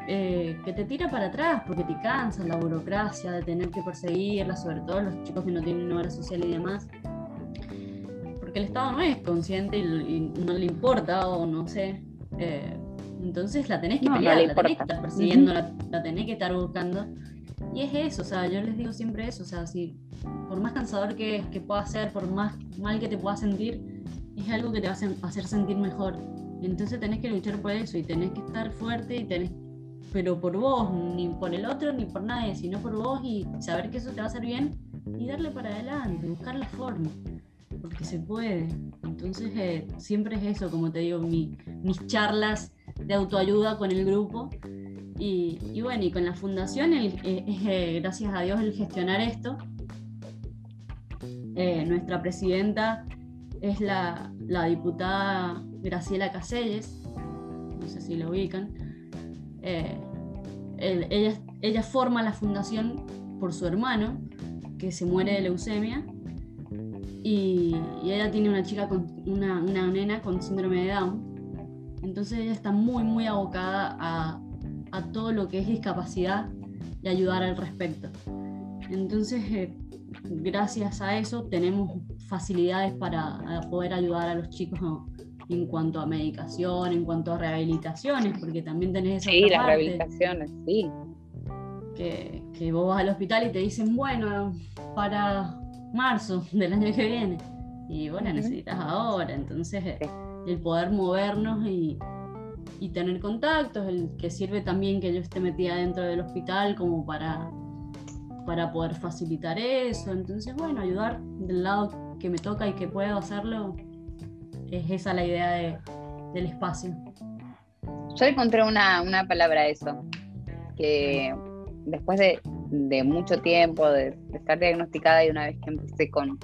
Speaker 4: eh, que te tira para atrás, porque te cansa la burocracia de tener que perseguirla, sobre todo los chicos que no tienen obra social y demás. Porque el Estado no es consciente y, no le importa, o no sé. Eh, entonces la tenés que pelear, la tenés que estar persiguiendo, la tenés que estar buscando. Y es eso, o sea, yo les digo siempre eso, o sea, si por más cansador que, que pueda ser, por más mal que te pueda sentir, es algo que te va a hacer sentir mejor. Entonces tenés que luchar por eso y tenés que estar fuerte y tenés, pero por vos, ni por el otro, ni por nadie, sino por vos y saber que eso te va a hacer bien y darle para adelante, buscar la forma, porque se puede. Entonces eh, siempre es eso, como te digo, mi, mis charlas de autoayuda con el grupo y, bueno, y con la fundación es eh, gracias a Dios el gestionar esto. Eh, nuestra presidenta es la, diputada Graciela Caselles, no sé si lo ubican. Eh, ella, ella forma la fundación por su hermano, que se muere de leucemia, y, ella tiene una chica con una, una, nena con síndrome de Down. Entonces ella está muy, muy abocada a, a todo lo que es discapacidad y ayudar al respecto. Entonces, eh, gracias a eso tenemos facilidades para poder ayudar a los chicos en cuanto a medicación, en cuanto a rehabilitaciones, porque también tenés esa
Speaker 1: Sí, las rehabilitaciones, sí.
Speaker 4: Que, que vos vas al hospital y te dicen, bueno, para marzo del año que viene. Y bueno, necesitas ahora. Entonces, el poder movernos y, y tener contactos, el que sirve también que yo esté metida dentro del hospital como para, para poder facilitar eso. Entonces, bueno, ayudar del lado que me toca y que puedo hacerlo, es esa la idea de, del espacio.
Speaker 1: Yo encontré una, una palabra a eso, que después de, de mucho tiempo de, estar diagnosticada y una vez que empecé con,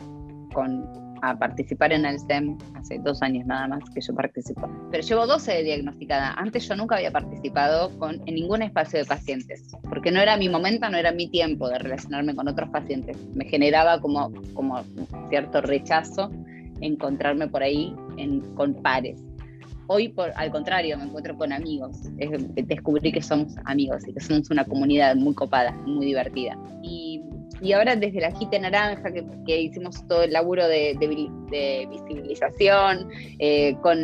Speaker 1: con a participar en el STEM hace dos años nada más que yo participo. Pero llevo 12 diagnosticada. Antes yo nunca había participado con, en ningún espacio de pacientes, porque no era mi momento, no era mi tiempo de relacionarme con otros pacientes. Me generaba como, como cierto rechazo encontrarme por ahí en, con pares. Hoy, por, al contrario, me encuentro con amigos. descubrí que somos amigos y que somos una comunidad muy copada, muy divertida. Y y ahora desde la Gita Naranja, que, hicimos todo el laburo de, visibilización, eh, con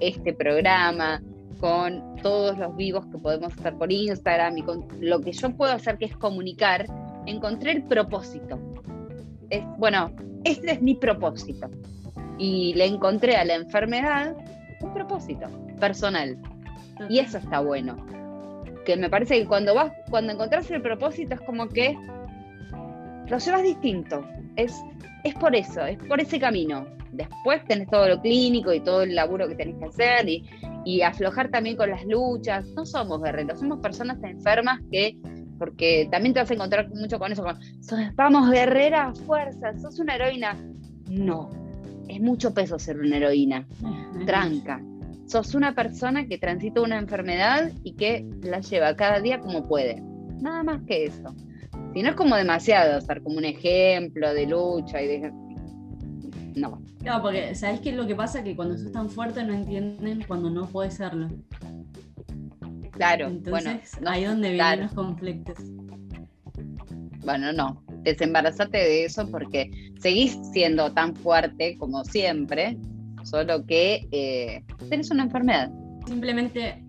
Speaker 1: este programa, con todos los vivos que podemos estar por Instagram y con lo que yo puedo hacer que es comunicar, encontré el propósito. Es, bueno, este es mi propósito. Y le encontré a la enfermedad un propósito personal. Y eso está bueno. Que me parece que cuando vas, cuando encontrás el propósito es como que lo llevas distinto. Es, es por eso, es por ese camino. Después tenés todo lo clínico y todo el laburo que tenés que hacer y, y aflojar también con las luchas. No somos guerreros, somos personas enfermas que, porque también te vas a encontrar mucho con eso, con, vamos guerrera, fuerza, sos una heroína. No, es mucho peso ser una heroína. Tranca. Sos una persona que transita una enfermedad y que la lleva cada día como puede. Nada más que eso. Si no es como demasiado, ser como un ejemplo de lucha y de... No.
Speaker 4: No, porque ¿sabés qué es lo que pasa? Que cuando sos tan fuerte no entienden cuando no puedes serlo.
Speaker 1: Claro,
Speaker 4: Entonces, bueno, ahí donde vienen los conflictos.
Speaker 1: Bueno, no, desembarazate de eso porque seguís siendo tan fuerte como siempre, solo que eh, tenés una enfermedad.
Speaker 4: Simplemente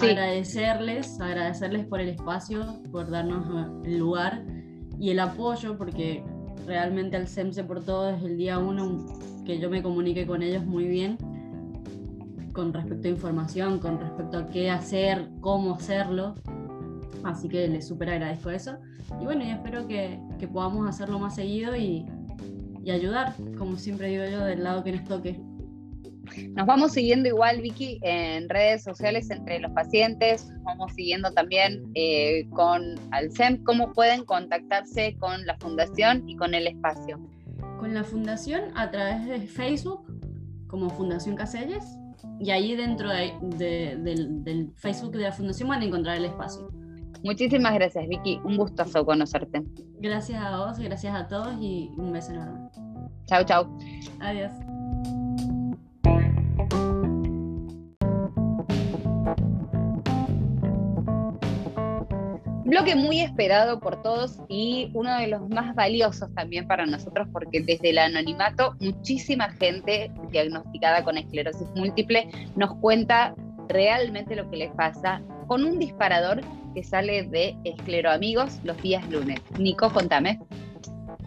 Speaker 4: Agradecerles, agradecerles por el espacio, por darnos el lugar y el apoyo, porque realmente al SEM se portó desde el día uno que yo me comuniqué con ellos muy bien con respecto a información, con respecto a qué hacer, cómo hacerlo. Así que les súper agradezco eso. Y bueno, y espero que, que podamos hacerlo más seguido y, y ayudar, como siempre digo yo, del lado que nos toque.
Speaker 1: Nos vamos siguiendo igual, Vicky, en redes sociales entre los pacientes, nos vamos siguiendo también eh, con Alcem. ¿Cómo pueden contactarse con la fundación y con el espacio?
Speaker 4: Con la fundación a través de Facebook, como Fundación Caselles, y ahí dentro del, del Facebook de la fundación van a encontrar el espacio.
Speaker 1: Muchísimas gracias, Vicky. Un gustazo conocerte.
Speaker 4: Gracias a vos, gracias a todos y un beso enorme.
Speaker 1: Chau, chau.
Speaker 4: Adiós.
Speaker 1: Bloque muy esperado por todos y uno de los más valiosos también para nosotros porque desde el anonimato muchísima gente diagnosticada con esclerosis múltiple nos cuenta realmente lo que les pasa con un disparador que sale de Escleroamigos los días lunes. Nico, contame.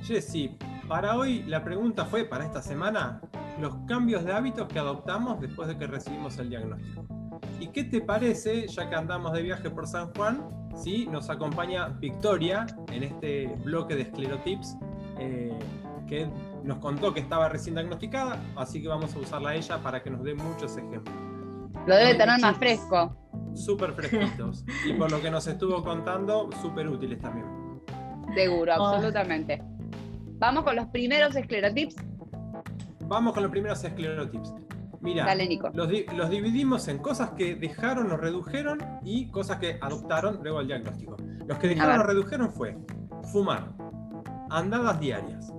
Speaker 2: Jessy, para hoy la pregunta fue, para esta semana, los cambios de hábitos que adoptamos después de que recibimos el diagnóstico. ¿Y qué te parece, ya que andamos de viaje por San Juan, si nos acompaña Victoria en este bloque de esclerotips eh, que nos contó que estaba recién diagnosticada, así que vamos a usarla a ella para que nos dé muchos ejemplos.
Speaker 1: Lo debe tener más fresco.
Speaker 2: Súper fresquitos. y por lo que nos estuvo contando, súper útiles también.
Speaker 1: Seguro,
Speaker 4: Oh.
Speaker 1: absolutamente. Vamos con los primeros esclerotips.
Speaker 2: Vamos con los primeros esclerotips. Mira,
Speaker 1: Dale, Nico.
Speaker 2: los, di- los dividimos en cosas que dejaron o redujeron y cosas que adoptaron luego del diagnóstico. Los que dejaron o redujeron fue fumar, andadas diarias,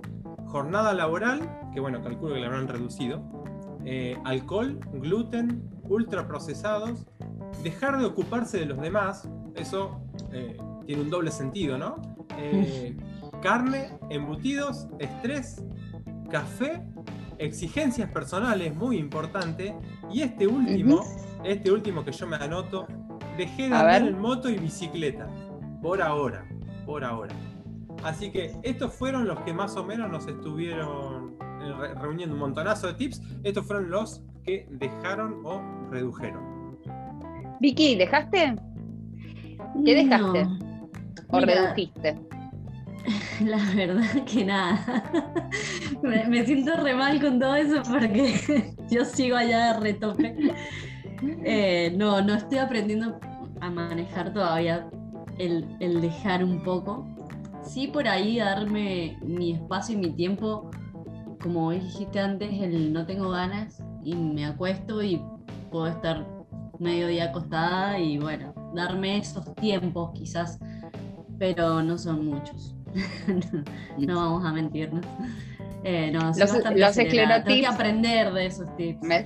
Speaker 2: jornada laboral, que bueno, calculo que la habrán reducido, eh, alcohol, gluten, ultraprocesados, dejar de ocuparse de los demás, eso eh, tiene un doble sentido, ¿no? Eh, carne, embutidos, estrés, café, exigencias personales, muy importante, y este último, este último que yo me anoto, dejé de
Speaker 1: A
Speaker 2: andar
Speaker 1: ver.
Speaker 2: en moto y bicicleta, por ahora, por ahora. Así que estos fueron los que más o menos nos estuvieron eh, re- reuniendo un montonazo de tips. Estos fueron los que dejaron o redujeron.
Speaker 1: Vicky, ¿dejaste ¿Qué dejaste?
Speaker 4: No,
Speaker 1: o
Speaker 4: Mira.
Speaker 1: redujiste?
Speaker 4: La verdad que nada. Me, siento re mal con todo eso porque yo sigo allá de retope. Eh, no, no estoy aprendiendo a manejar todavía el, el dejar un poco. Sí, por ahí darme mi espacio y mi tiempo, como dijiste antes, el no tengo ganas y me acuesto y puedo estar medio día acostada y bueno, darme esos tiempos quizás, pero no son muchos. no vamos a mentirnos. Eh, no,
Speaker 1: Los-
Speaker 4: acelerada. Tengo que
Speaker 1: esclerotips-
Speaker 4: aprender de esos tips.
Speaker 1: ¿Ves?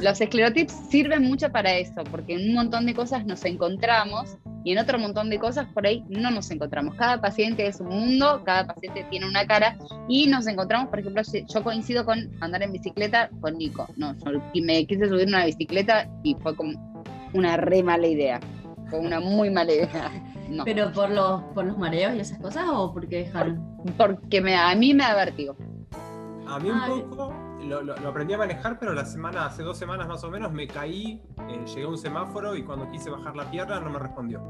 Speaker 1: Los esclerotips sirven mucho para eso, porque en un montón de cosas nos encontramos y en otro montón de cosas por ahí no nos encontramos. Cada paciente es un mundo, cada paciente tiene una cara y nos encontramos, por ejemplo, yo coincido con andar en bicicleta con Nico. No, yo me quise subir una bicicleta y fue como una re mala idea. Fue una muy mala idea. No,
Speaker 4: ¿Pero por los, por los mareos y esas cosas o porque dejaron?
Speaker 1: porque me, a mí me da vértigo.
Speaker 2: A mí un poco lo, lo- lo aprendí a manejar, pero la semana, hace dos semanas más o menos, me caí, eh, llegué a un semáforo y cuando quise bajar la pierna no me respondió.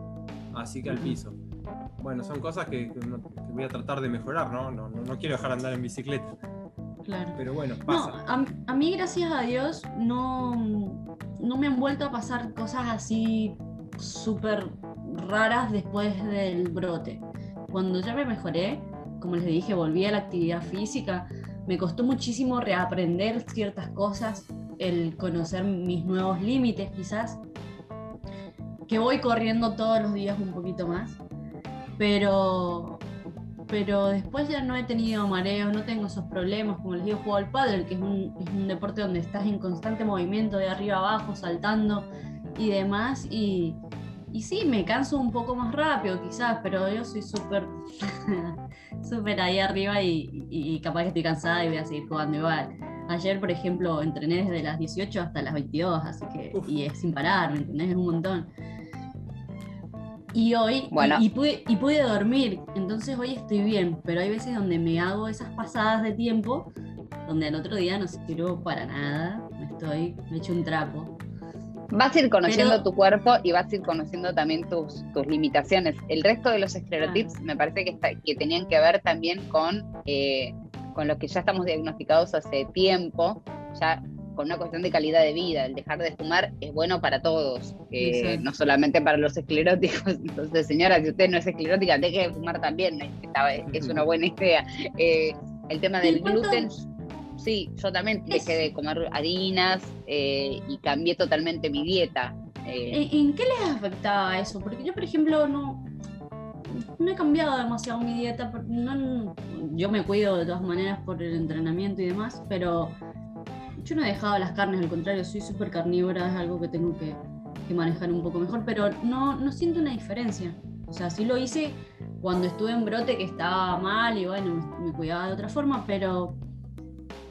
Speaker 2: Así que al piso. Bueno, son cosas que, que no- que voy a tratar de mejorar, ¿no? No, no, no quiero dejar de andar en bicicleta.
Speaker 4: Claro.
Speaker 2: Pero bueno,
Speaker 4: No,
Speaker 2: pasa.
Speaker 4: a, a mí gracias a Dios no, no me han vuelto a pasar cosas así súper raras después del brote. Cuando ya me mejoré, como les dije, volví a la actividad física, me costó muchísimo reaprender ciertas cosas, el conocer mis nuevos límites quizás, que voy corriendo todos los días un poquito más, pero pero después ya no he tenido mareos, no tengo esos problemas, como les digo, juego al pádel, que es un, es un deporte donde estás en constante movimiento de arriba abajo, saltando y demás, y, y sí, me canso un poco más rápido quizás, pero yo soy súper súper ahí arriba y, y- y capaz que estoy cansada y voy a seguir jugando igual. Ayer, por ejemplo, entrené desde las 18 hasta las 22, así que,
Speaker 2: Uf.
Speaker 4: y es sin parar, ¿me entendés? Es un montón. Y hoy, y, pude, y pude dormir, entonces hoy estoy bien, pero hay veces donde me hago esas pasadas de tiempo, donde al otro día no sirvo para nada, me estoy, me echo un trapo.
Speaker 1: Vas a ir conociendo
Speaker 4: Pero-
Speaker 1: tu cuerpo y vas a ir conociendo también tus, tus limitaciones. El resto de los esclerotips me parece que, está- que tenían que ver también con, eh, con los que ya estamos diagnosticados hace tiempo, ya con una cuestión de calidad de vida. El dejar de fumar es bueno para todos, eh, no solamente para los escleróticos. Entonces, señora, si usted no es esclerótica, deje de fumar también. Es una buena idea. Eh, el tema del
Speaker 4: ¿Y cuánto-
Speaker 1: gluten, Sí, yo también dejé de comer harinas eh, y cambié totalmente mi dieta. Eh,
Speaker 4: ¿En, qué les afectaba eso? Porque yo, por ejemplo, no. no he cambiado demasiado mi dieta. no- yo me cuido de todas maneras por el entrenamiento y demás, pero yo no he dejado las carnes, al contrario, soy súper carnívora, es algo que tengo que, que manejar un poco mejor, pero no, no siento una diferencia. O sea, sí lo hice cuando estuve en brote que estaba mal y bueno, me, me cuidaba de otra forma, pero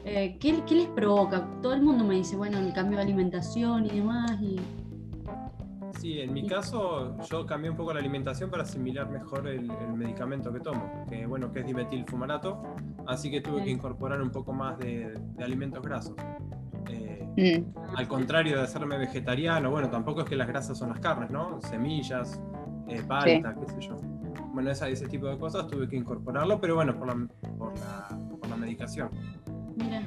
Speaker 4: eh, ¿qué, qué les provoca? Todo el mundo me dice, bueno, el cambio de alimentación y demás, y
Speaker 2: Sí, en mi caso yo cambié un poco la alimentación para asimilar mejor el, el medicamento que tomo, que bueno, que es dimetilfumarato, así que tuve
Speaker 4: Sí.
Speaker 2: que incorporar un poco más de, de alimentos grasos. Eh,
Speaker 1: Mm.
Speaker 2: al contrario de hacerme vegetariano, bueno, tampoco es que las grasas son las carnes, ¿no? Semillas, eh, palta, qué sé yo. Bueno, esa- ese tipo de cosas tuve que incorporarlo, pero bueno, por la, por la, por la medicación.
Speaker 4: Mira,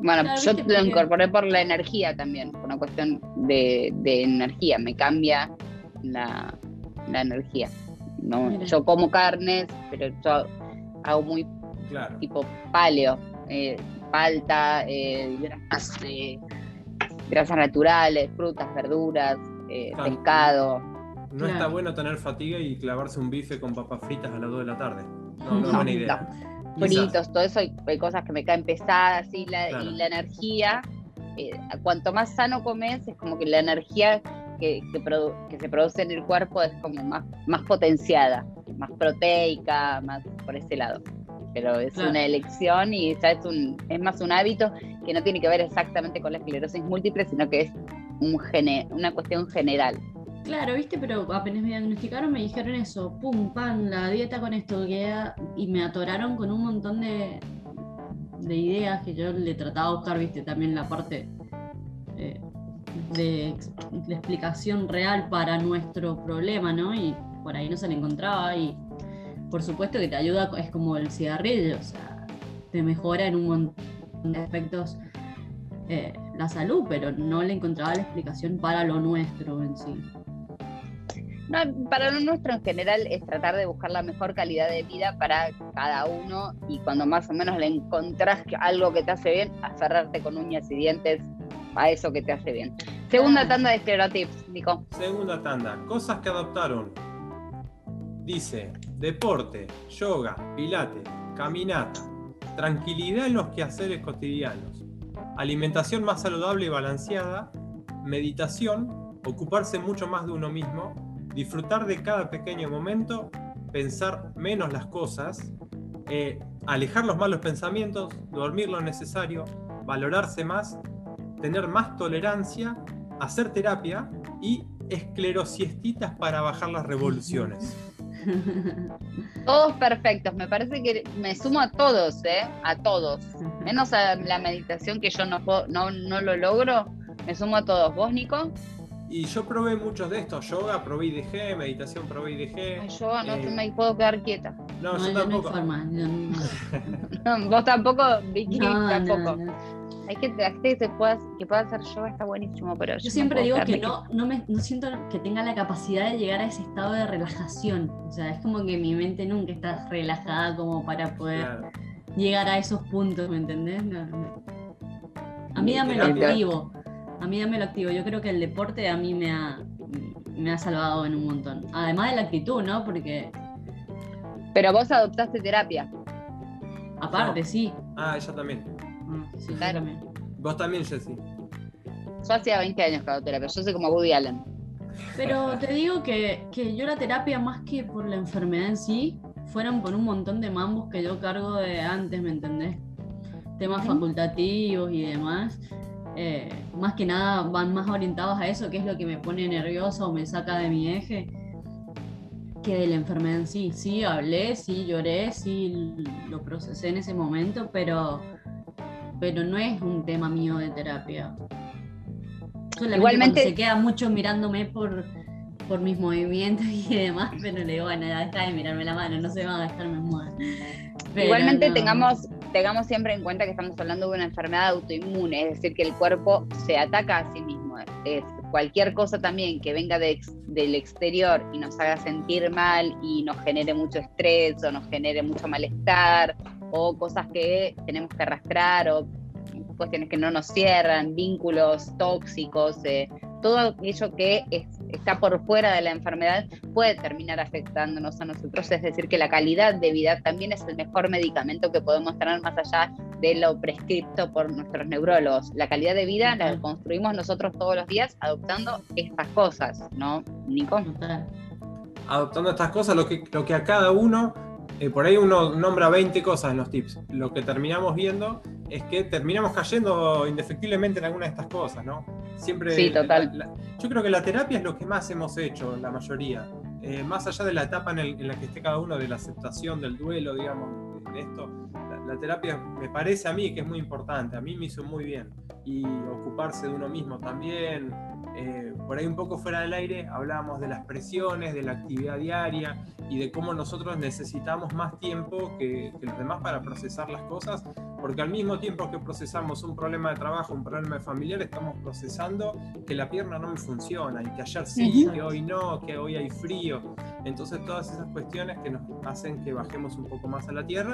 Speaker 1: Bueno,
Speaker 4: Claro,
Speaker 1: yo lo
Speaker 4: porque-
Speaker 1: incorporé por la energía también, por una cuestión de, de energía, me cambia la, la energía. No,
Speaker 4: Mira.
Speaker 1: yo como carnes, pero yo hago muy
Speaker 2: Claro.
Speaker 1: tipo paleo, eh, palta, eh, grasas, eh, grasas naturales, frutas, verduras, eh,
Speaker 2: Claro.
Speaker 1: pescado.
Speaker 2: No está bueno tener fatiga y clavarse un bife con papas fritas a las 2 de la tarde. No, no es buena idea.
Speaker 1: Fritos, todo eso, hay, hay cosas que me caen pesadas y la,
Speaker 2: Claro.
Speaker 1: y la energía, eh, cuanto más sano comes, es como que la energía que, que, produ- que se produce en el cuerpo es como más, más potenciada, más proteica, más por ese lado. Pero es
Speaker 4: Claro.
Speaker 1: una elección y ya es, un, es más un hábito que no tiene que ver exactamente con la esclerosis múltiple, sino que es un gene, una cuestión general.
Speaker 4: Claro, viste, pero apenas me diagnosticaron me dijeron eso, pum, pan, la dieta con esto, que era- y me atoraron con un montón de, de ideas que yo le trataba de buscar, viste, también la parte eh, de, de explicación real para nuestro problema, ¿no? Y por ahí no se le encontraba y por supuesto que te ayuda, es como el cigarrillo, o sea, te mejora en un montón de aspectos eh, la salud, pero no le encontraba la explicación para lo nuestro en sí.
Speaker 1: No, para lo nuestro en general es tratar de buscar la mejor calidad de vida para cada uno y cuando más o menos le encontrás algo que te hace bien, aferrarte con uñas y dientes a eso que te hace bien. Segunda
Speaker 4: Ah.
Speaker 1: tanda de esclerotips, Nico.
Speaker 2: Segunda tanda, cosas que adoptaron. Dice, deporte, yoga, pilate, caminata, tranquilidad en los quehaceres cotidianos, alimentación más saludable y balanceada, meditación, ocuparse mucho más de uno mismo, disfrutar de cada pequeño momento, pensar menos las cosas, eh, alejar los malos pensamientos, dormir lo necesario, valorarse más, tener más tolerancia, hacer terapia y esclerosiestitas para bajar las revoluciones.
Speaker 1: Todos perfectos, me parece que me sumo a todos, ¿eh? A todos. Menos a la meditación que yo no, puedo- no, no lo logro, me sumo a todos. ¿Vos, Nico?
Speaker 2: Y yo probé muchos de estos, yoga probé y dejé, meditación probé y dejé.
Speaker 1: Ay, yo no
Speaker 2: Eh,
Speaker 1: me puedo quedar quieta.
Speaker 2: No,
Speaker 4: No,
Speaker 2: yo
Speaker 4: yo no hay
Speaker 2: tampoco.
Speaker 4: forma, no-
Speaker 1: Vos tampoco, Vicky, tampoco.
Speaker 4: no.
Speaker 1: Hay gente, la gente que, se pueda, que pueda hacer yoga está buenísimo, pero yo,
Speaker 4: Yo siempre digo que no, no, me, no siento que tenga la capacidad de llegar a ese estado de relajación. O sea, es como que mi mente nunca está relajada como para poder
Speaker 2: Claro.
Speaker 4: llegar a esos puntos, ¿me entendés? No, no. A mí
Speaker 2: Mi
Speaker 4: dame lo
Speaker 2: terapia-
Speaker 4: activo. A mí dame lo activo. Yo creo que el deporte a mí me ha, me ha salvado en un montón. Además de la actitud, ¿no? Porque
Speaker 1: Pero vos adoptaste terapia.
Speaker 4: aparte,
Speaker 2: No.
Speaker 4: sí.
Speaker 2: Ah, ella también.
Speaker 4: Ah, sí, yo
Speaker 1: Claro.
Speaker 4: también.
Speaker 2: Vos también, Jessy.
Speaker 1: Yo hacía 20 años que hago terapia. Yo soy como Woody Allen.
Speaker 4: Pero te digo que, que yo la terapia, más que por la enfermedad en sí, fueron por un montón de mambos que yo cargo de antes, ¿me entendés? Temas facultativos y demás. Eh, más que nada van más orientados a eso, que es lo que me pone nerviosa o me saca de mi eje, que de la enfermedad en sí. Sí, hablé, sí, lloré, sí, lo procesé en ese momento, pero, pero no es un tema mío de terapia. Solamente
Speaker 1: Igualmente-
Speaker 4: se queda mucho mirándome por, por mis movimientos y demás, pero le digo, bueno, ya deja de mirarme la mano, no se va a dejarme mover. Pero
Speaker 1: Igualmente
Speaker 4: no.
Speaker 1: tengamos, tengamos siempre en cuenta que estamos hablando de una enfermedad autoinmune, es decir, que el cuerpo se ataca a sí mismo. Es cualquier cosa también que venga de del exterior y nos haga sentir mal y nos genere mucho estrés o nos genere mucho malestar o cosas que tenemos que arrastrar o cuestiones que no nos cierran, vínculos tóxicos, eh, todo aquello que es está por fuera de la enfermedad puede terminar afectándonos a nosotros. Es decir, que la calidad de vida también es el mejor medicamento que podemos tener más allá de lo prescripto por nuestros neurólogos. La calidad de vida la construimos nosotros todos los días adoptando estas cosas, ¿no, Nico?
Speaker 2: Adoptando estas cosas, lo que, lo que a cada uno eh, por ahí uno nombra 20 cosas en los tips. Lo que terminamos viendo es que terminamos cayendo indefectiblemente en alguna de estas cosas, ¿no? Siempre.
Speaker 1: Sí, total.
Speaker 2: yo creo que la terapia es lo que más hemos hecho, la mayoría. Eh, más allá de la etapa en, la que esté cada uno de la aceptación del duelo, digamos, de esto, la, terapia me parece a mí que es muy importante. A mí me hizo muy bien. Y ocuparse de uno mismo también. Eh, por ahí un poco fuera del aire hablábamos de las presiones, de la actividad diaria y de cómo nosotros necesitamos más tiempo que, los demás para procesar las cosas, porque al mismo tiempo que procesamos un problema de trabajo, un problema familiar, estamos procesando que la pierna no me funciona y que ayer sí, que hoy no, que hoy hay frío. Entonces todas esas cuestiones que nos hacen que bajemos un poco más a la tierra,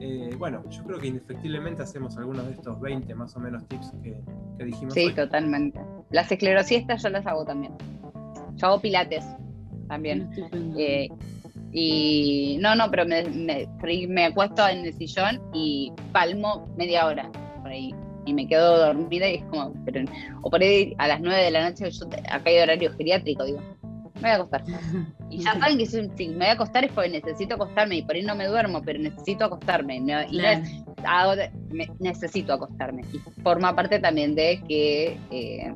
Speaker 2: eh, bueno, yo creo que indefectiblemente hacemos algunos de estos 20 más o menos tips que, dijimos.
Speaker 1: Sí, totalmente. Las esclerosiestas yo las hago también. Yo hago pilates también. Y no, no, pero me, me, acuesto en el sillón y palmo media hora por ahí. Y me quedo dormida y es como, pero, o por ahí a las 9 de la noche, yo acá hay horario geriátrico, digo, me voy a acostar. Y ya saben que si, me voy a acostar es porque necesito acostarme y por ahí no me duermo, pero necesito acostarme. y necesito acostarme. Y forma parte también de que, eh,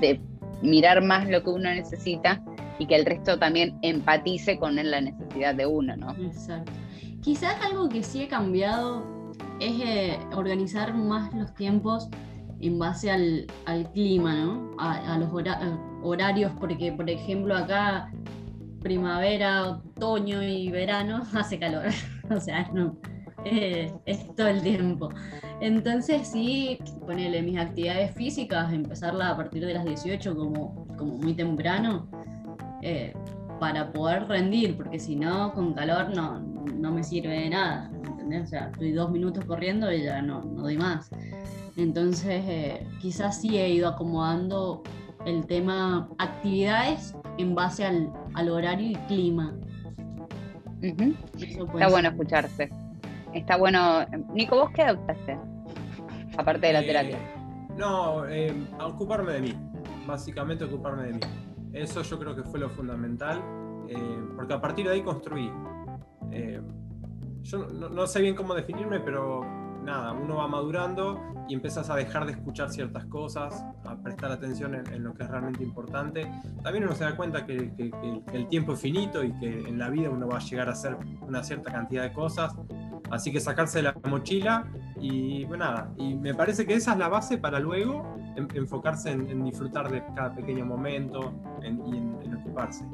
Speaker 1: de mirar más lo que uno necesita y que el resto también empatice con la necesidad de uno, ¿no?
Speaker 4: Exacto. Quizás algo que sí he cambiado es eh, organizar más los tiempos en base al, clima, ¿no? A, los horarios, porque por ejemplo acá primavera, otoño y verano hace calor, o sea, no, eh, es todo el tiempo. Entonces sí, ponerle mis actividades físicas, empezarla a partir de las 18 como, como muy temprano, eh, para poder rendir, porque si no, con calor no, no me sirve de nada, ¿entendés? O sea, estoy dos minutos corriendo y ya no, no doy más. Entonces, eh, quizás sí he ido acomodando el tema actividades en base al, al horario y clima.
Speaker 1: Está bueno escucharse. Está bueno. Nico, ¿vos qué adoptaste? Aparte de la eh, terapia.
Speaker 2: No, ocuparme de mí. Básicamente ocuparme de mí. Eso yo creo que fue lo fundamental, eh, porque a partir de ahí construí. Eh, yo no, sé bien cómo definirme, pero nada, uno va madurando y empiezas a dejar de escuchar ciertas cosas, a prestar atención en, lo que es realmente importante. También uno se da cuenta que, el tiempo es finito y que en la vida uno va a llegar a hacer una cierta cantidad de cosas. Así que sacarse de la mochila y bueno, nada, y me parece que esa es la base para luego enfocarse en, disfrutar de cada pequeño momento y en, ocuparse.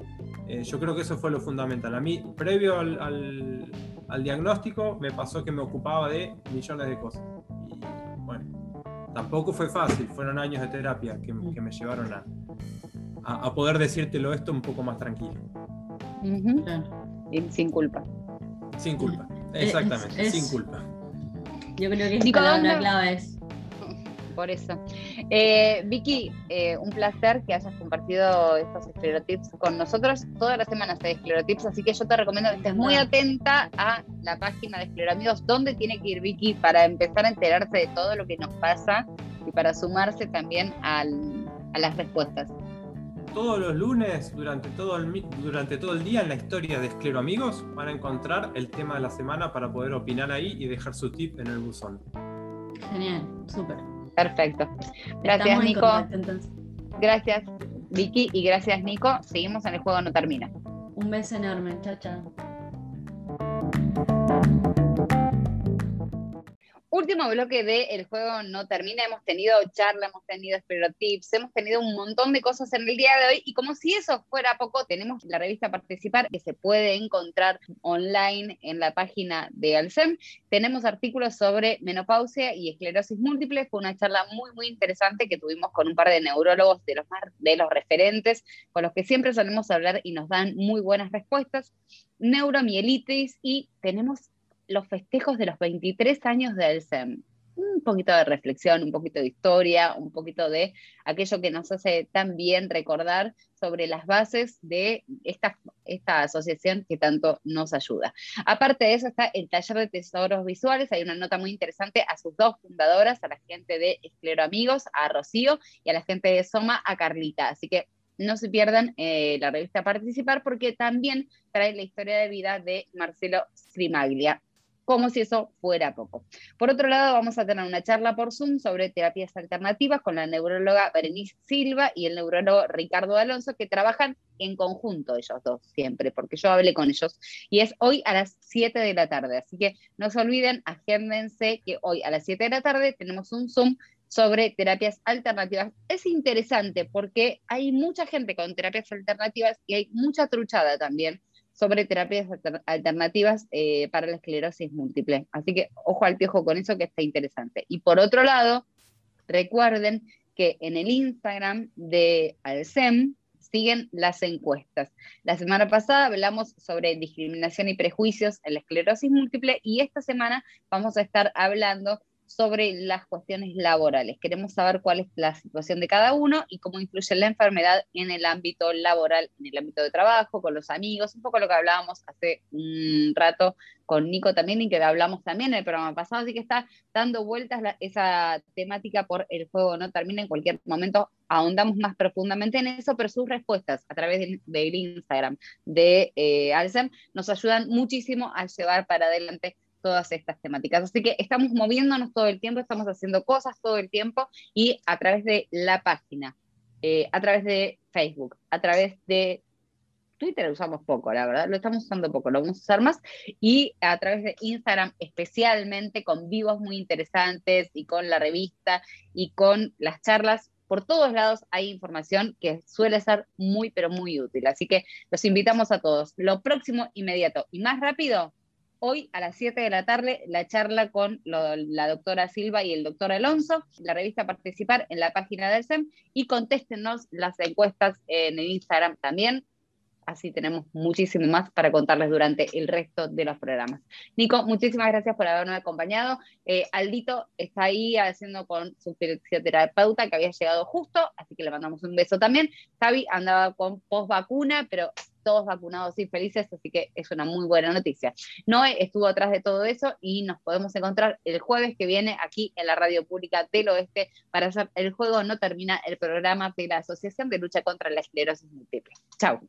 Speaker 2: Eh, yo creo que eso fue lo fundamental. A mí, previo al, diagnóstico, me pasó que me ocupaba de millones de cosas. Y bueno, tampoco fue fácil, fueron años de terapia que, me llevaron a, a, poder decírtelo esto un poco más tranquilo.
Speaker 1: Y sin culpa.
Speaker 2: Sin culpa, exactamente, sin culpa.
Speaker 4: Yo creo que es palabra clave es.
Speaker 1: Por eso. Eh, Vicky, eh, un placer que hayas compartido estos esclerotips con nosotros. Todas las semanas hay esclerotips, así que yo te recomiendo que estés muy atenta a la página de Escleroamigos, donde tiene que ir Vicky para empezar a enterarse de todo lo que nos pasa y para sumarse también a las respuestas
Speaker 2: todos los lunes, durante todo, el, durante todo el día en la historia de Esclero Amigos, van a encontrar el tema de la semana para poder opinar ahí y dejar su tip en el buzón.
Speaker 4: Genial, súper.
Speaker 1: Perfecto. Gracias, Nico. gracias, Vicky, y gracias, Nico. Seguimos en el juego No Termina.
Speaker 4: Un beso enorme. Chao, chao.
Speaker 1: Último bloque de El juego no termina. Hemos tenido charla, hemos tenido tips, hemos tenido un montón de cosas en el día de hoy. Y como si eso fuera poco, tenemos la revista Participar que se puede encontrar online en la página de Alcem. Tenemos artículos sobre menopausia y esclerosis múltiple. Fue una charla muy, muy interesante que tuvimos con un par de neurólogos de los, de los referentes, con los que siempre solemos hablar y nos dan muy buenas respuestas. Neuromielitis y tenemos los festejos de los 23 años de Alcem. un poquito de reflexión, un poquito de historia, un poquito de aquello que nos hace tan bien recordar sobre las bases de esta, esta asociación que tanto nos ayuda. Aparte de eso está el taller de tesoros visuales, hay una nota muy interesante a sus dos fundadoras, a la gente de Esclero Amigos, a Rocío, y a la gente de Soma, a Carlita. Así que no se pierdan eh, la revista Participar porque también trae la historia de vida de Marcelo Strimaglia como si eso fuera poco. Por otro lado, vamos a tener una charla por Zoom sobre terapias alternativas con la neuróloga Berenice Silva y el neurólogo Ricardo Alonso, que trabajan en conjunto ellos dos siempre, porque yo hablé con ellos. Y es hoy a las 7 de la tarde. Así que no se olviden, agéndense que hoy a las 7 de la tarde tenemos un Zoom sobre terapias alternativas. Es interesante porque hay mucha gente con terapias alternativas y hay mucha truchada también sobre terapias alternativas eh, para la esclerosis múltiple. Así que ojo al piojo con eso que está interesante. Y por otro lado, recuerden que en el Instagram de Alcem siguen las encuestas. La semana pasada hablamos sobre discriminación y prejuicios en la esclerosis múltiple y esta semana vamos a estar hablando sobre las cuestiones laborales. Queremos saber cuál es la situación de cada uno y cómo influye la enfermedad en el ámbito laboral, en el ámbito de trabajo, con los amigos, un poco lo que hablábamos hace un rato con Nico también y que hablamos también en el programa pasado, así que está dando vueltas esa temática por el juego no termina en cualquier momento, ahondamos más profundamente en eso, pero sus respuestas a través del, Instagram de eh, Alcem nos ayudan muchísimo a llevar para adelante todas estas temáticas. Así que estamos moviéndonos todo el tiempo, estamos haciendo cosas todo el tiempo y a través de la página, eh, a través de Facebook, a través de Twitter usamos poco, la verdad, lo estamos usando poco, lo vamos a usar más, y a través de Instagram especialmente con vivos muy interesantes y con la revista y con las charlas. Por todos lados hay información que suele ser muy, pero muy útil. Así que los invitamos a todos. Lo próximo, inmediato y más rápido, hoy a las 7 de la tarde la charla con la doctora Silva y el doctor Alonso, la revista Participar en la página del SEM y contéstenos las encuestas en el Instagram también. Así tenemos muchísimo más para contarles durante el resto de los programas. Nico, muchísimas gracias por haberme acompañado. Eh, Aldito está ahí haciendo con su fisioterapeuta que había llegado justo, así que le mandamos un beso también. Javi andaba con post vacuna, pero todos vacunados y felices, así que es una muy buena noticia. Noé estuvo atrás de todo eso y nos podemos encontrar el jueves que viene aquí en la Radio Pública del Oeste para hacer El Juego No Termina, el programa de la Asociación de Lucha contra la Esclerosis Múltiple. Chao.